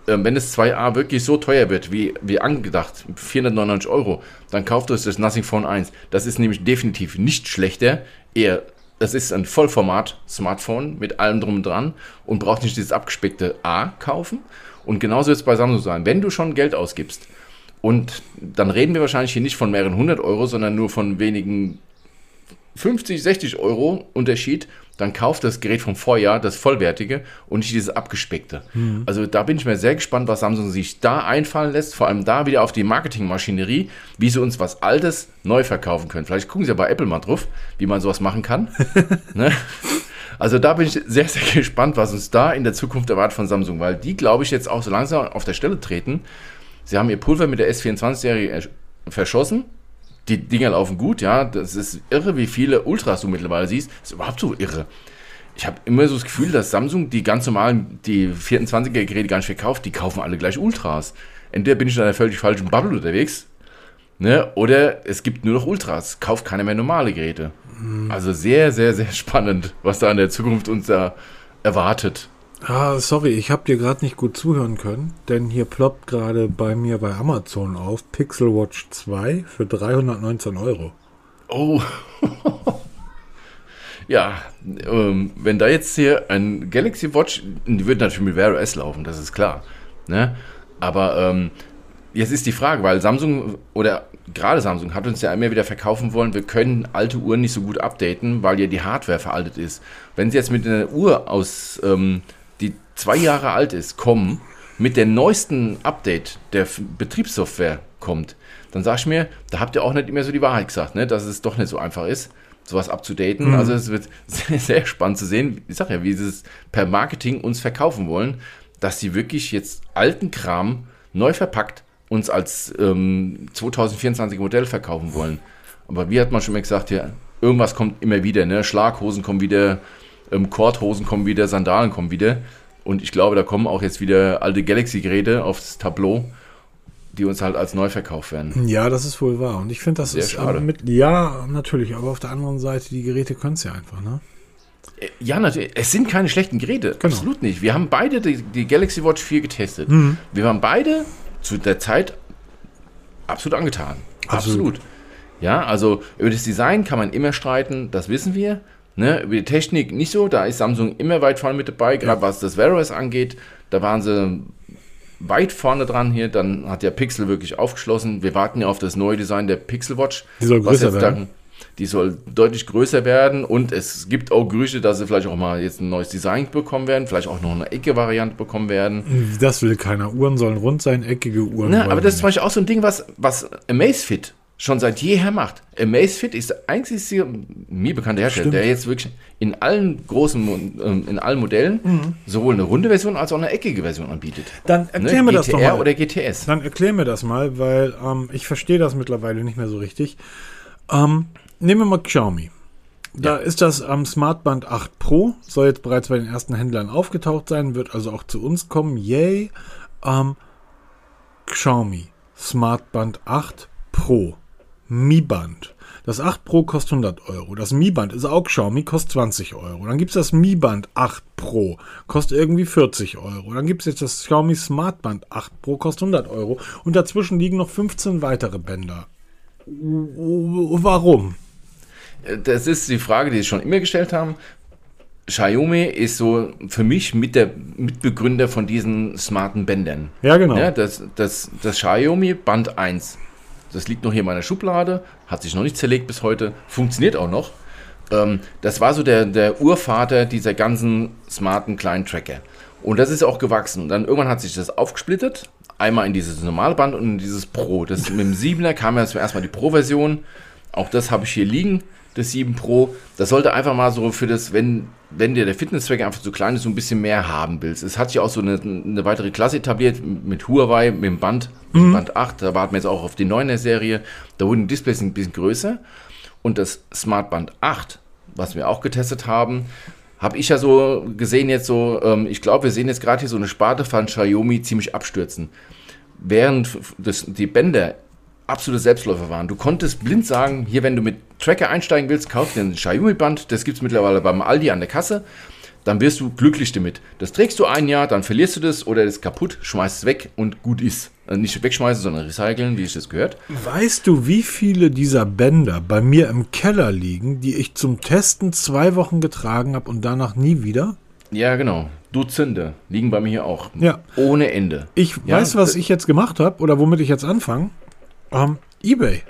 ähm, wenn das 2a wirklich so teuer wird, wie, wie angedacht, 499 Euro, dann kauft euch das Nothing Phone 1. Das ist nämlich definitiv nicht schlechter, eher das ist ein Vollformat-Smartphone mit allem drum und dran und braucht nicht dieses abgespeckte A kaufen. Und genauso wird es bei Samsung sein. Wenn du schon Geld ausgibst, und dann reden wir wahrscheinlich hier nicht von mehreren hundert Euro, sondern nur von wenigen 50, 60 Euro Unterschied, dann kauft das Gerät vom Vorjahr das vollwertige und nicht dieses abgespeckte. Mhm. Also da bin ich mir sehr gespannt, was Samsung sich da einfallen lässt, vor allem da wieder auf die Marketingmaschinerie, wie sie uns was Altes neu verkaufen können. Vielleicht gucken sie ja bei Apple mal drauf, wie man sowas machen kann. [LAUGHS] ne? Also da bin ich sehr, sehr gespannt, was uns da in der Zukunft erwartet von Samsung, weil die, glaube ich, jetzt auch so langsam auf der Stelle treten. Sie haben ihr Pulver mit der S24-Serie verschossen die Dinger laufen gut, ja. Das ist irre, wie viele Ultras du mittlerweile siehst. Das ist überhaupt so irre. Ich habe immer so das Gefühl, dass Samsung die ganz normalen, die 24er Geräte gar nicht verkauft, die kaufen alle gleich Ultras. Entweder bin ich in einer völlig falschen Bubble unterwegs, ne, oder es gibt nur noch Ultras. Kauft keiner mehr normale Geräte. Mhm. Also sehr, sehr, sehr spannend, was da in der Zukunft uns da erwartet. Ah, sorry, ich habe dir gerade nicht gut zuhören können, denn hier ploppt gerade bei mir bei Amazon auf Pixel Watch 2 für 319 Euro. Oh. [LAUGHS] ja, ähm, wenn da jetzt hier ein Galaxy Watch, die wird natürlich mit Wear OS laufen, das ist klar. Ne? Aber ähm, jetzt ist die Frage, weil Samsung oder gerade Samsung hat uns ja immer wieder verkaufen wollen, wir können alte Uhren nicht so gut updaten, weil ja die Hardware veraltet ist. Wenn sie jetzt mit einer Uhr aus ähm, zwei Jahre alt ist, kommen, mit der neuesten Update der Betriebssoftware kommt, dann sag ich mir, da habt ihr auch nicht immer so die Wahrheit gesagt, ne? dass es doch nicht so einfach ist, sowas abzudaten. Mhm. Also es wird [LAUGHS] sehr, sehr spannend zu sehen, ich sag ja, wie sie es per Marketing uns verkaufen wollen, dass sie wirklich jetzt alten Kram neu verpackt uns als ähm, 2024 Modell verkaufen wollen. Aber wie hat man schon mal gesagt, ja, irgendwas kommt immer wieder, ne? Schlaghosen kommen wieder, ähm, Kordhosen kommen wieder, Sandalen kommen wieder. Und ich glaube, da kommen auch jetzt wieder alte Galaxy-Geräte aufs Tableau, die uns halt als neu verkauft werden. Ja, das ist wohl wahr. Und ich finde, das Sehr ist schade. mit. Ja, natürlich, aber auf der anderen Seite, die Geräte können es ja einfach, ne? Äh, ja, natürlich. Es sind keine schlechten Geräte. Genau. Absolut nicht. Wir haben beide die, die Galaxy Watch 4 getestet. Mhm. Wir waren beide zu der Zeit absolut angetan. Absolut. absolut. Ja, also über das Design kann man immer streiten, das wissen wir. Ne, über die Technik nicht so, da ist Samsung immer weit vorne mit dabei, gerade ja. was das Wear OS angeht. Da waren sie weit vorne dran hier. Dann hat der Pixel wirklich aufgeschlossen. Wir warten ja auf das neue Design der Pixel Watch. Die soll größer werden. Dann, die soll deutlich größer werden und es gibt auch Gerüchte, dass sie vielleicht auch mal jetzt ein neues Design bekommen werden, vielleicht auch noch eine Ecke-Variante bekommen werden. Das will keiner. Uhren sollen rund sein, eckige Uhren. Na, aber das ist zum Beispiel auch so ein Ding, was, was Amazfit schon seit jeher macht. Amazfit ist der einzige mir bekannte Hersteller, Stimmt. der jetzt wirklich in allen großen, ähm, in allen Modellen mhm. sowohl eine runde Version als auch eine eckige Version anbietet. Dann erklär ne? mir das doch mal. oder GTS. Dann erklär mir das mal, weil ähm, ich verstehe das mittlerweile nicht mehr so richtig. Ähm, nehmen wir mal Xiaomi. Da ja. ist das am Smartband 8 Pro, soll jetzt bereits bei den ersten Händlern aufgetaucht sein, wird also auch zu uns kommen. Yay. Ähm, Xiaomi Smartband 8 Pro Mi Band. Das 8 Pro kostet 100 Euro. Das Mi Band ist auch Xiaomi, kostet 20 Euro. Dann gibt's das Mi Band 8 Pro, kostet irgendwie 40 Euro. Dann gibt's jetzt das Xiaomi Smart Band 8 Pro, kostet 100 Euro. Und dazwischen liegen noch 15 weitere Bänder. Warum? Das ist die Frage, die sie schon immer gestellt haben. Xiaomi ist so für mich mit der Mitbegründer von diesen smarten Bändern. Ja, genau. Ja, das, das, das Xiaomi Band 1. Das liegt noch hier in meiner Schublade, hat sich noch nicht zerlegt bis heute, funktioniert auch noch. Ähm, das war so der, der Urvater dieser ganzen smarten kleinen Tracker. Und das ist auch gewachsen. Und dann irgendwann hat sich das aufgesplittet. Einmal in dieses normale Band und in dieses Pro. Das, mit dem 7er kam ja zuerst mal die Pro-Version. Auch das habe ich hier liegen das 7 Pro. Das sollte einfach mal so für das, wenn, wenn dir der Fitnesszweck einfach zu klein ist, so ein bisschen mehr haben willst. Es hat sich auch so eine, eine weitere Klasse etabliert mit Huawei, mit dem Band, mit dem Band 8. Da warten wir jetzt auch auf die 9er Serie. Da wurden die Displays ein bisschen größer. Und das Smart Band 8, was wir auch getestet haben, habe ich ja so gesehen jetzt so, ähm, ich glaube, wir sehen jetzt gerade hier so eine Sparte von Xiaomi ziemlich abstürzen. Während das, die Bänder absolute Selbstläufer waren. Du konntest blind sagen, hier, wenn du mit Tracker einsteigen willst, kauf dir ein Xiaomi-Band, das gibt es mittlerweile beim Aldi an der Kasse, dann wirst du glücklich damit. Das trägst du ein Jahr, dann verlierst du das oder das ist kaputt, schmeißt es weg und gut ist. Also nicht wegschmeißen, sondern recyceln, wie ich das gehört. Weißt du, wie viele dieser Bänder bei mir im Keller liegen, die ich zum Testen zwei Wochen getragen habe und danach nie wieder? Ja, genau. Dutzende liegen bei mir hier auch. Ja. Ohne Ende. Ich Ja, weiß, was ich jetzt gemacht habe oder womit ich jetzt anfange. Ähm, eBay.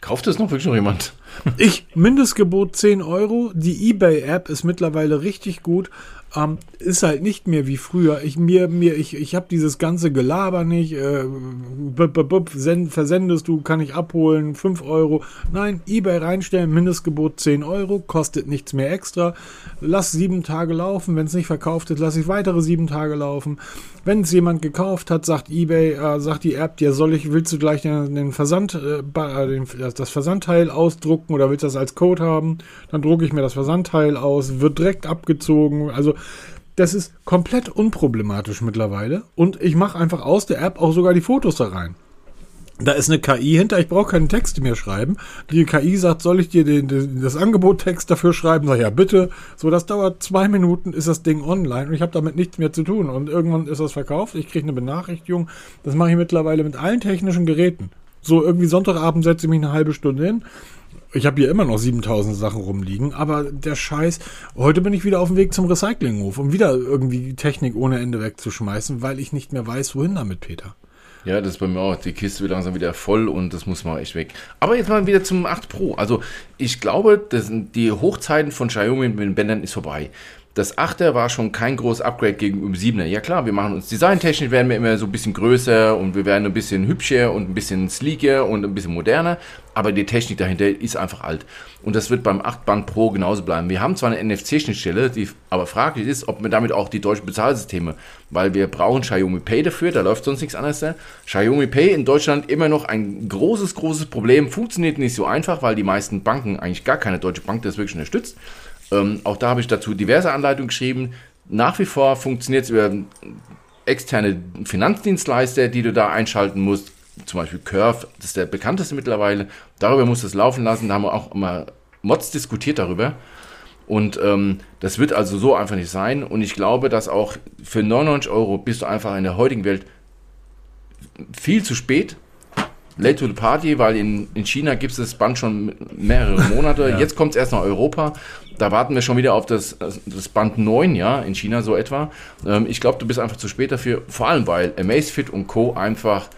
Kauft es noch wirklich noch jemand? Ich, Mindestgebot 10 Euro. Die eBay-App ist mittlerweile richtig gut. Ähm, ist halt nicht mehr wie früher. Ich, mir, mir, ich, ich habe dieses ganze Gelaber nicht. Äh, bup, bup, send, versendest du, kann ich abholen, 5 Euro. Nein, eBay reinstellen, Mindestgebot 10 Euro, kostet nichts mehr extra. Lass sieben Tage laufen. Wenn es nicht verkauft ist, lass ich weitere sieben Tage laufen. Wenn es jemand gekauft hat, sagt eBay, äh, sagt die App dir, soll ich, willst du gleich den, den Versand, äh, äh, den, das Versandteil ausdrucken oder willst du das als Code haben? Dann drucke ich mir das Versandteil aus, wird direkt abgezogen. Also das ist komplett unproblematisch mittlerweile. Und ich mache einfach aus der App auch sogar die Fotos da rein. Da ist eine KI hinter, ich brauche keinen Text mehr schreiben. Die KI sagt, soll ich dir den, den, das Angebot-Text dafür schreiben? Sag ja, bitte. So, das dauert zwei Minuten, ist das Ding online und ich habe damit nichts mehr zu tun. Und irgendwann ist das verkauft, ich kriege eine Benachrichtigung. Das mache ich mittlerweile mit allen technischen Geräten. So, irgendwie Sonntagabend setze ich mich eine halbe Stunde hin. Ich habe hier immer noch 7000 Sachen rumliegen, aber der Scheiß, heute bin ich wieder auf dem Weg zum Recyclinghof, um wieder irgendwie Technik ohne Ende wegzuschmeißen, weil ich nicht mehr weiß, wohin damit, Peter. Ja, das ist bei mir auch. Die Kiste wird langsam wieder voll und das muss mal echt weg. Aber jetzt mal wieder zum 8 Pro. Also ich glaube, das sind die Hochzeiten von Xiaomi mit den Bändern ist vorbei. Das 8er war schon kein großes Upgrade gegenüber dem 7er. Ja klar, wir machen uns designtechnisch, werden wir immer so ein bisschen größer und wir werden ein bisschen hübscher und ein bisschen sleeker und ein bisschen moderner. Aber die Technik dahinter ist einfach alt. Und das wird beim 8 Band Pro genauso bleiben. Wir haben zwar eine NFC-Schnittstelle, die aber fraglich ist, ob wir damit auch die deutschen Bezahlsysteme, weil wir brauchen Xiaomi Pay dafür, da läuft sonst nichts anderes. Da. Xiaomi Pay in Deutschland immer noch ein großes, großes Problem. Funktioniert nicht so einfach, weil die meisten Banken, eigentlich gar keine deutsche Bank, das wirklich unterstützt. Ähm, auch da habe ich dazu diverse Anleitungen geschrieben. Nach wie vor funktioniert es über externe Finanzdienstleister, die du da einschalten musst. Zum Beispiel Curve, das ist der bekannteste mittlerweile. Darüber musst du es laufen lassen. Da haben wir auch immer Mods diskutiert darüber. Und ähm, das wird also so einfach nicht sein. Und ich glaube, dass auch für 99 Euro bist du einfach in der heutigen Welt viel zu spät. Late to the party, weil in, in China gibt es das Band schon mehrere Monate. [LAUGHS] Jetzt kommt es erst nach Europa. Da warten wir schon wieder auf das, das Band 9, ja, in China so etwa. Ähm, ich glaube, du bist einfach zu spät dafür. Vor allem, weil Amazfit und Co. einfach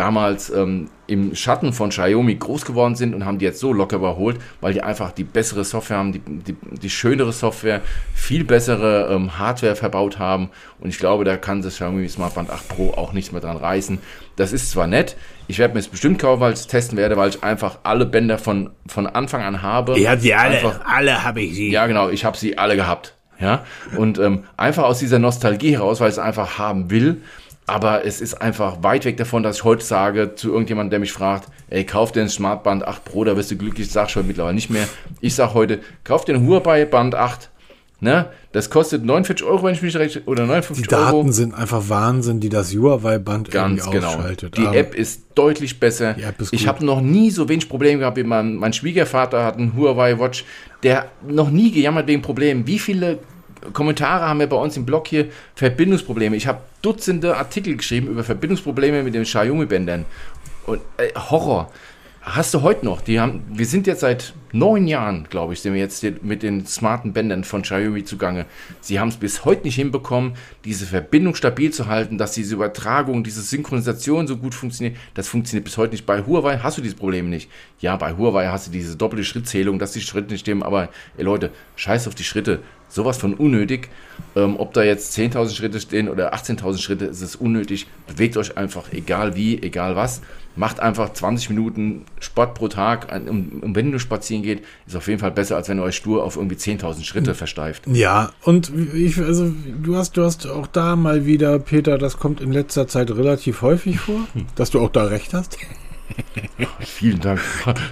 damals ähm, im Schatten von Xiaomi groß geworden sind und haben die jetzt so locker überholt, weil die einfach die bessere Software haben, die, die, die schönere Software, viel bessere ähm, Hardware verbaut haben. Und ich glaube, da kann das Xiaomi Smart Band 8 Pro auch nichts mehr dran reißen. Das ist zwar nett, ich werde mir es bestimmt kaufen, weil ich es testen werde, weil ich einfach alle Bänder von, von Anfang an habe. Ja, die alle, Einfach, alle habe ich sie. ja, genau, ich habe sie alle gehabt. Ja, und ähm, einfach aus dieser Nostalgie heraus, weil ich es einfach haben will. Aber es ist einfach weit weg davon, dass ich heute sage zu irgendjemandem, der mich fragt, ey, kauf dir ein Smartband 8 Pro, da wirst du glücklich. Ich sag schon mittlerweile nicht mehr. Ich sag heute, kauf dir ein Huawei Band 8 Ne? Das kostet 49 Euro, wenn ich mich recht, oder 59 Die Euro. Daten sind einfach Wahnsinn, die das Huawei-Band Ganz irgendwie genau. ausschaltet. Die Aber- App ist deutlich besser. Ist ich habe noch nie so wenig Probleme gehabt wie mein, mein Schwiegervater hat einen Huawei Watch, der noch nie gejammert wegen Problemen. Wie viele Kommentare haben wir bei uns im Blog hier? Verbindungsprobleme. Ich habe Dutzende Artikel geschrieben über Verbindungsprobleme mit den Xiaomi-Bändern. Und äh, Horror. Hast du heute noch? Die haben, wir sind jetzt seit neun Jahren, glaube ich, sind wir jetzt mit den smarten Bändern von Xiaomi zugange. Sie haben es bis heute nicht hinbekommen, diese Verbindung stabil zu halten, dass diese Übertragung, diese Synchronisation so gut funktioniert. Das funktioniert bis heute nicht. Bei Huawei hast du dieses Problem nicht. Ja, bei Huawei hast du diese doppelte Schrittzählung, dass die Schritte nicht stimmen. Aber ey Leute, scheiß auf die Schritte. Sowas von unnötig. Ähm, ob da jetzt 10.000 Schritte stehen oder 18.000 Schritte, es ist unnötig. Bewegt euch einfach, egal wie, egal was. Macht einfach 20 Minuten Sport pro Tag. Und und wenn ihr spazieren geht, ist auf jeden Fall besser, als wenn ihr euch stur auf irgendwie 10.000 Schritte versteift. Ja, und ich, also, du hast, du hast auch da mal wieder, Peter, das kommt in letzter Zeit relativ häufig vor, [LAUGHS] dass du auch da recht hast. Vielen Dank.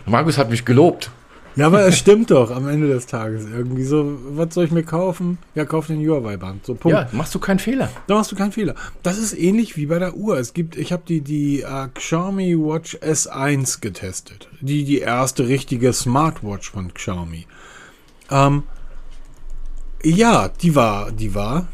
Markus hat mich gelobt. Ja, aber es stimmt doch am Ende des Tages irgendwie so, was soll ich mir kaufen? Ja, kauf den Huawei-Band. So, Punkt. Ja, machst du keinen Fehler. Da machst du keinen Fehler. Das ist ähnlich wie bei der Uhr. Es gibt, ich habe die, die äh, Xiaomi Watch S1 getestet. Die, die erste richtige Smartwatch von Xiaomi. Ähm, ja, die war, die war,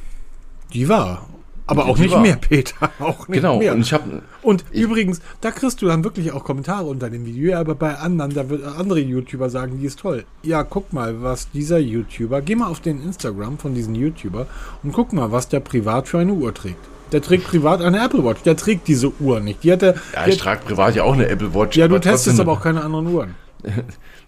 die war. Aber auch nicht war. mehr, Peter. [LAUGHS] Auch nicht Genau. mehr. Und ich habe Und übrigens, da kriegst du dann wirklich auch Kommentare unter dem Video, ja, aber bei anderen, da wird andere YouTuber sagen, die ist toll. Ja, guck mal, was dieser YouTuber, geh mal auf den Instagram von diesem YouTuber und guck mal, was der privat für eine Uhr trägt. Der trägt privat eine Apple Watch, der trägt diese Uhr nicht. Die hat er, ja, ich trage privat ja auch eine Apple Watch. ja, du testest aber auch keine anderen Uhren. [LAUGHS]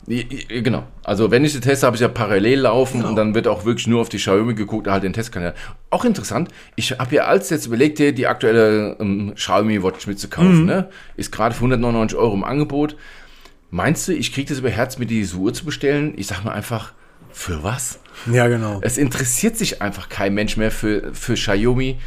Genau. Also wenn ich sie teste, habe ich ja parallel laufen Genau. und dann wird auch wirklich nur auf die Xiaomi geguckt, halt den Testkanal. Auch interessant. Ich habe ja als jetzt überlegt, hier die aktuelle ähm, Xiaomi Watch mitzukaufen. Mhm. Ne? Ist gerade für 199 Euro im Angebot. Meinst du, ich kriege das über Herz, mir diese Uhr zu bestellen? Ich sag mal einfach, für was? Ja, genau. Es interessiert sich einfach kein Mensch mehr für, für Xiaomi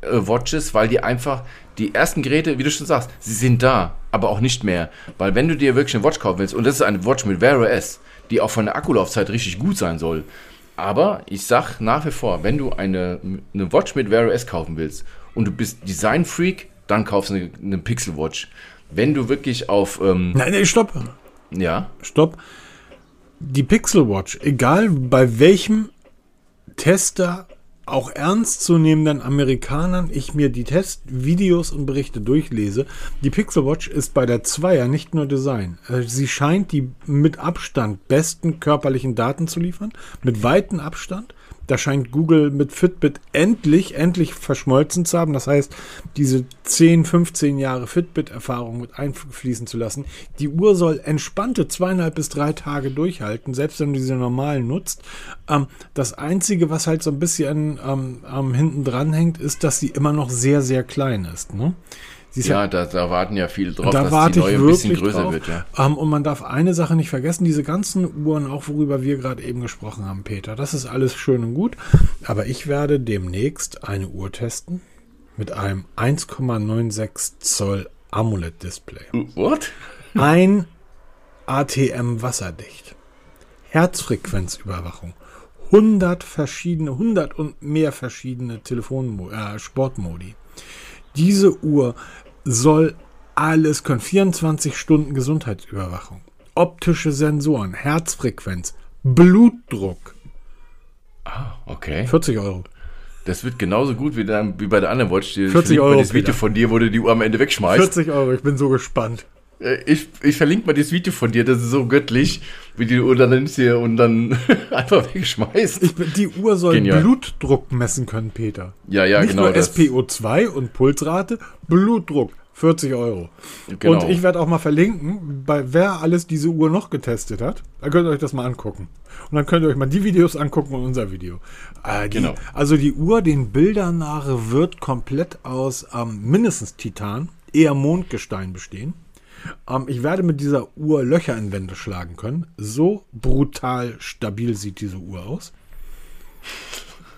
äh, Watches, weil die einfach, die ersten Geräte, wie du schon sagst, sie sind da, aber auch nicht mehr. Weil wenn du dir wirklich eine Watch kaufen willst, und das ist eine Watch mit Wear OS, die auch von der Akkulaufzeit richtig gut sein soll. Aber ich sag nach wie vor, wenn du eine, eine Watch mit Wear OS kaufen willst und du bist Design-Freak, dann kaufst du eine, eine Pixel Watch. Wenn du wirklich auf, ähm, Nein, nein, stopp. ja, Stopp. Die Pixel Watch, egal bei welchem Tester, auch ernstzunehmenden Amerikanern, ich mir die Testvideos und Berichte durchlese, die Pixel Watch ist bei der Zweier nicht nur Design. Äh, Sie scheint die mit Abstand besten körperlichen Daten zu liefern, mit weitem Abstand. Da scheint Google mit Fitbit endlich, endlich verschmolzen zu haben. Das heißt, diese 10, 15 Jahre Fitbit-Erfahrung mit einfließen zu lassen. Die Uhr soll entspannte zweieinhalb bis drei Tage durchhalten, selbst wenn du diese normal nutzt. Ähm, das Einzige, was halt so ein bisschen ähm, ähm, hinten dran hängt, ist, dass sie immer noch sehr, sehr klein ist. Ne? Ist ja, da, da warten ja viele drauf, da dass die neue ein bisschen größer drauf. wird. Ja. Ähm, und man darf eine Sache nicht vergessen, diese ganzen Uhren, auch worüber wir gerade eben gesprochen haben, Peter, das ist alles schön und gut, aber ich werde demnächst eine Uhr testen mit einem 1,96 Zoll AMOLED-Display. What? Ein ATM wasserdicht. Herzfrequenzüberwachung. 100 verschiedene, 100 und mehr verschiedene Telefonmo äh, Sportmodi. Diese Uhr soll alles können. 24 Stunden Gesundheitsüberwachung. Optische Sensoren, Herzfrequenz, Blutdruck. Okay. 40 Euro. Das wird genauso gut wie, dann, wie bei der anderen Watch. Die 40 verlinkt Euro, das Video Peter. von dir, wo du die Uhr am Ende wegschmeißt. 40 Euro, ich bin so gespannt. Äh, Ich, ich verlinke mal das Video von dir, das ist so göttlich, wie die Uhr dann nimmst hier und dann [LAUGHS] einfach wegschmeißt. Ich, die Uhr soll Genial. Blutdruck messen können, Peter. ja, ja, Nicht genau. nur das- SPO2 und Pulsrate, Blutdruck. 40 Euro. Genau. Und ich werde auch mal verlinken, bei wer alles diese Uhr noch getestet hat. Da könnt ihr euch das mal angucken. Und dann könnt ihr euch mal die Videos angucken und unser Video. Äh, die, Genau. Also die Uhr, den Bildern nach, wird komplett aus ähm, mindestens Titan, eher Mondgestein bestehen. Ähm, ich werde mit dieser Uhr Löcher in Wände schlagen können. So brutal stabil sieht diese Uhr aus.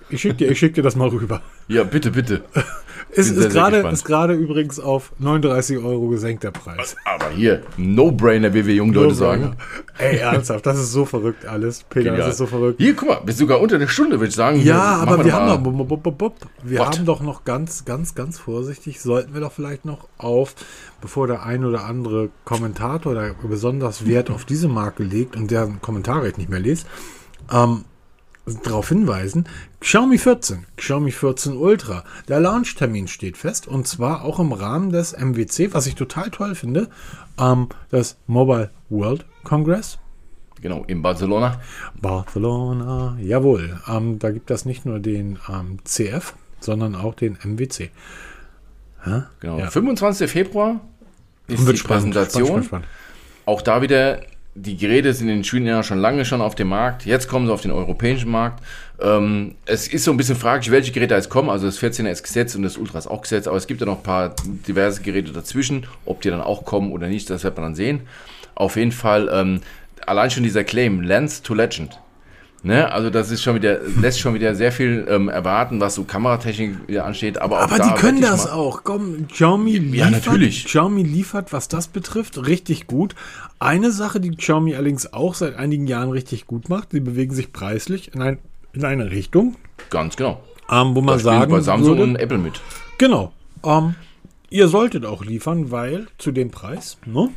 Ich schicke dir, schick dir das mal rüber. Ja, bitte, bitte. [LAUGHS] Es ist gerade ist gerade übrigens auf 39 Euro gesenkt der Preis. Aber hier, No-Brainer, wie wir jungen Leute sagen. Ey, ernsthaft, das ist so verrückt alles. Peter, Genial. das ist so verrückt. Hier, guck mal, bist sogar unter der Stunde, würde ich sagen. Ja, Hier, aber wir haben noch, bub, bub, bub, wir What? haben doch noch ganz, ganz, ganz vorsichtig, sollten wir doch vielleicht noch auf, bevor der ein oder andere Kommentator da besonders Wert auf diese Marke legt und der Kommentare ich nicht mehr lese, ähm, darauf hinweisen, Xiaomi 14, Xiaomi 14 Ultra, der Launchtermin steht fest und zwar auch im Rahmen des MWC, was ich total toll finde, ähm, das Mobile World Congress. Genau, in Barcelona. Barcelona, jawohl. Ähm, da gibt es nicht nur den ähm, CF, sondern auch den MWC. Hä? Genau. Ja. 25. Februar ist die Präsentation. Spannend, spannend, Auch da wieder, die Geräte sind in Schweden ja schon lange schon auf dem Markt. Jetzt kommen sie auf den europäischen Markt. Ähm, es ist so ein bisschen fraglich, welche Geräte jetzt kommen. Also das 14er ist gesetzt und das Ultra ist auch gesetzt. Aber es gibt ja noch ein paar diverse Geräte dazwischen. Ob die dann auch kommen oder nicht, das wird man dann sehen. Auf jeden Fall, ähm, allein schon dieser Claim, Lens to Legend. Ne? Also das ist schon wieder, lässt schon wieder sehr viel ähm, erwarten, was so Kameratechnik wieder ansteht. Aber, Aber da die können das auch. Komm, Xiaomi Ja, liefert, natürlich. Xiaomi liefert, was das betrifft, richtig gut. Eine Sache, die Xiaomi allerdings auch seit einigen Jahren richtig gut macht, sie bewegen sich preislich in, ein, in eine Richtung, Ganz genau. ähm, wo man Da spielen sagen bei Samsung würde, und Apple mit. genau, ähm, ihr solltet auch liefern, weil zu dem Preis, ne?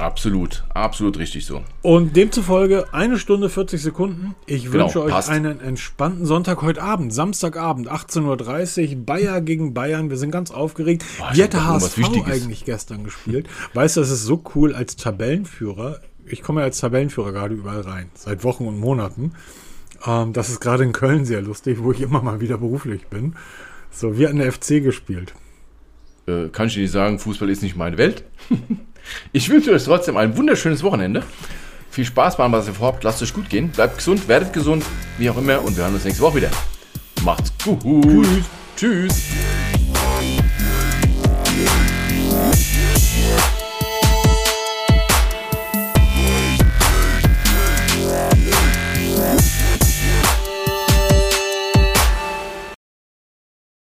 Absolut, absolut richtig so. Und demzufolge eine Stunde 40 Sekunden. Ich Genau, wünsche euch passt. einen entspannten Sonntag heute Abend, Samstagabend, 18.30 Uhr, Bayer gegen Bayern. Wir sind ganz aufgeregt. Boah, Wie hat der HSV eigentlich gestern gespielt? Weißt du, das ist so cool als Tabellenführer. Ich komme ja als Tabellenführer gerade überall rein, seit Wochen und Monaten. Ähm, das ist gerade in Köln sehr lustig, wo ich immer mal wieder beruflich bin. So, wir hatten der FC gespielt. Äh, kann ich dir nicht sagen, Fußball ist nicht meine Welt. [LAUGHS] ich wünsche euch trotzdem ein wunderschönes Wochenende. Viel Spaß beim, was ihr vorhabt. Lasst euch gut gehen. Bleibt gesund, werdet gesund, wie auch immer. Und wir hören uns nächste Woche wieder. Macht's gut. Tschüss. Tschüss.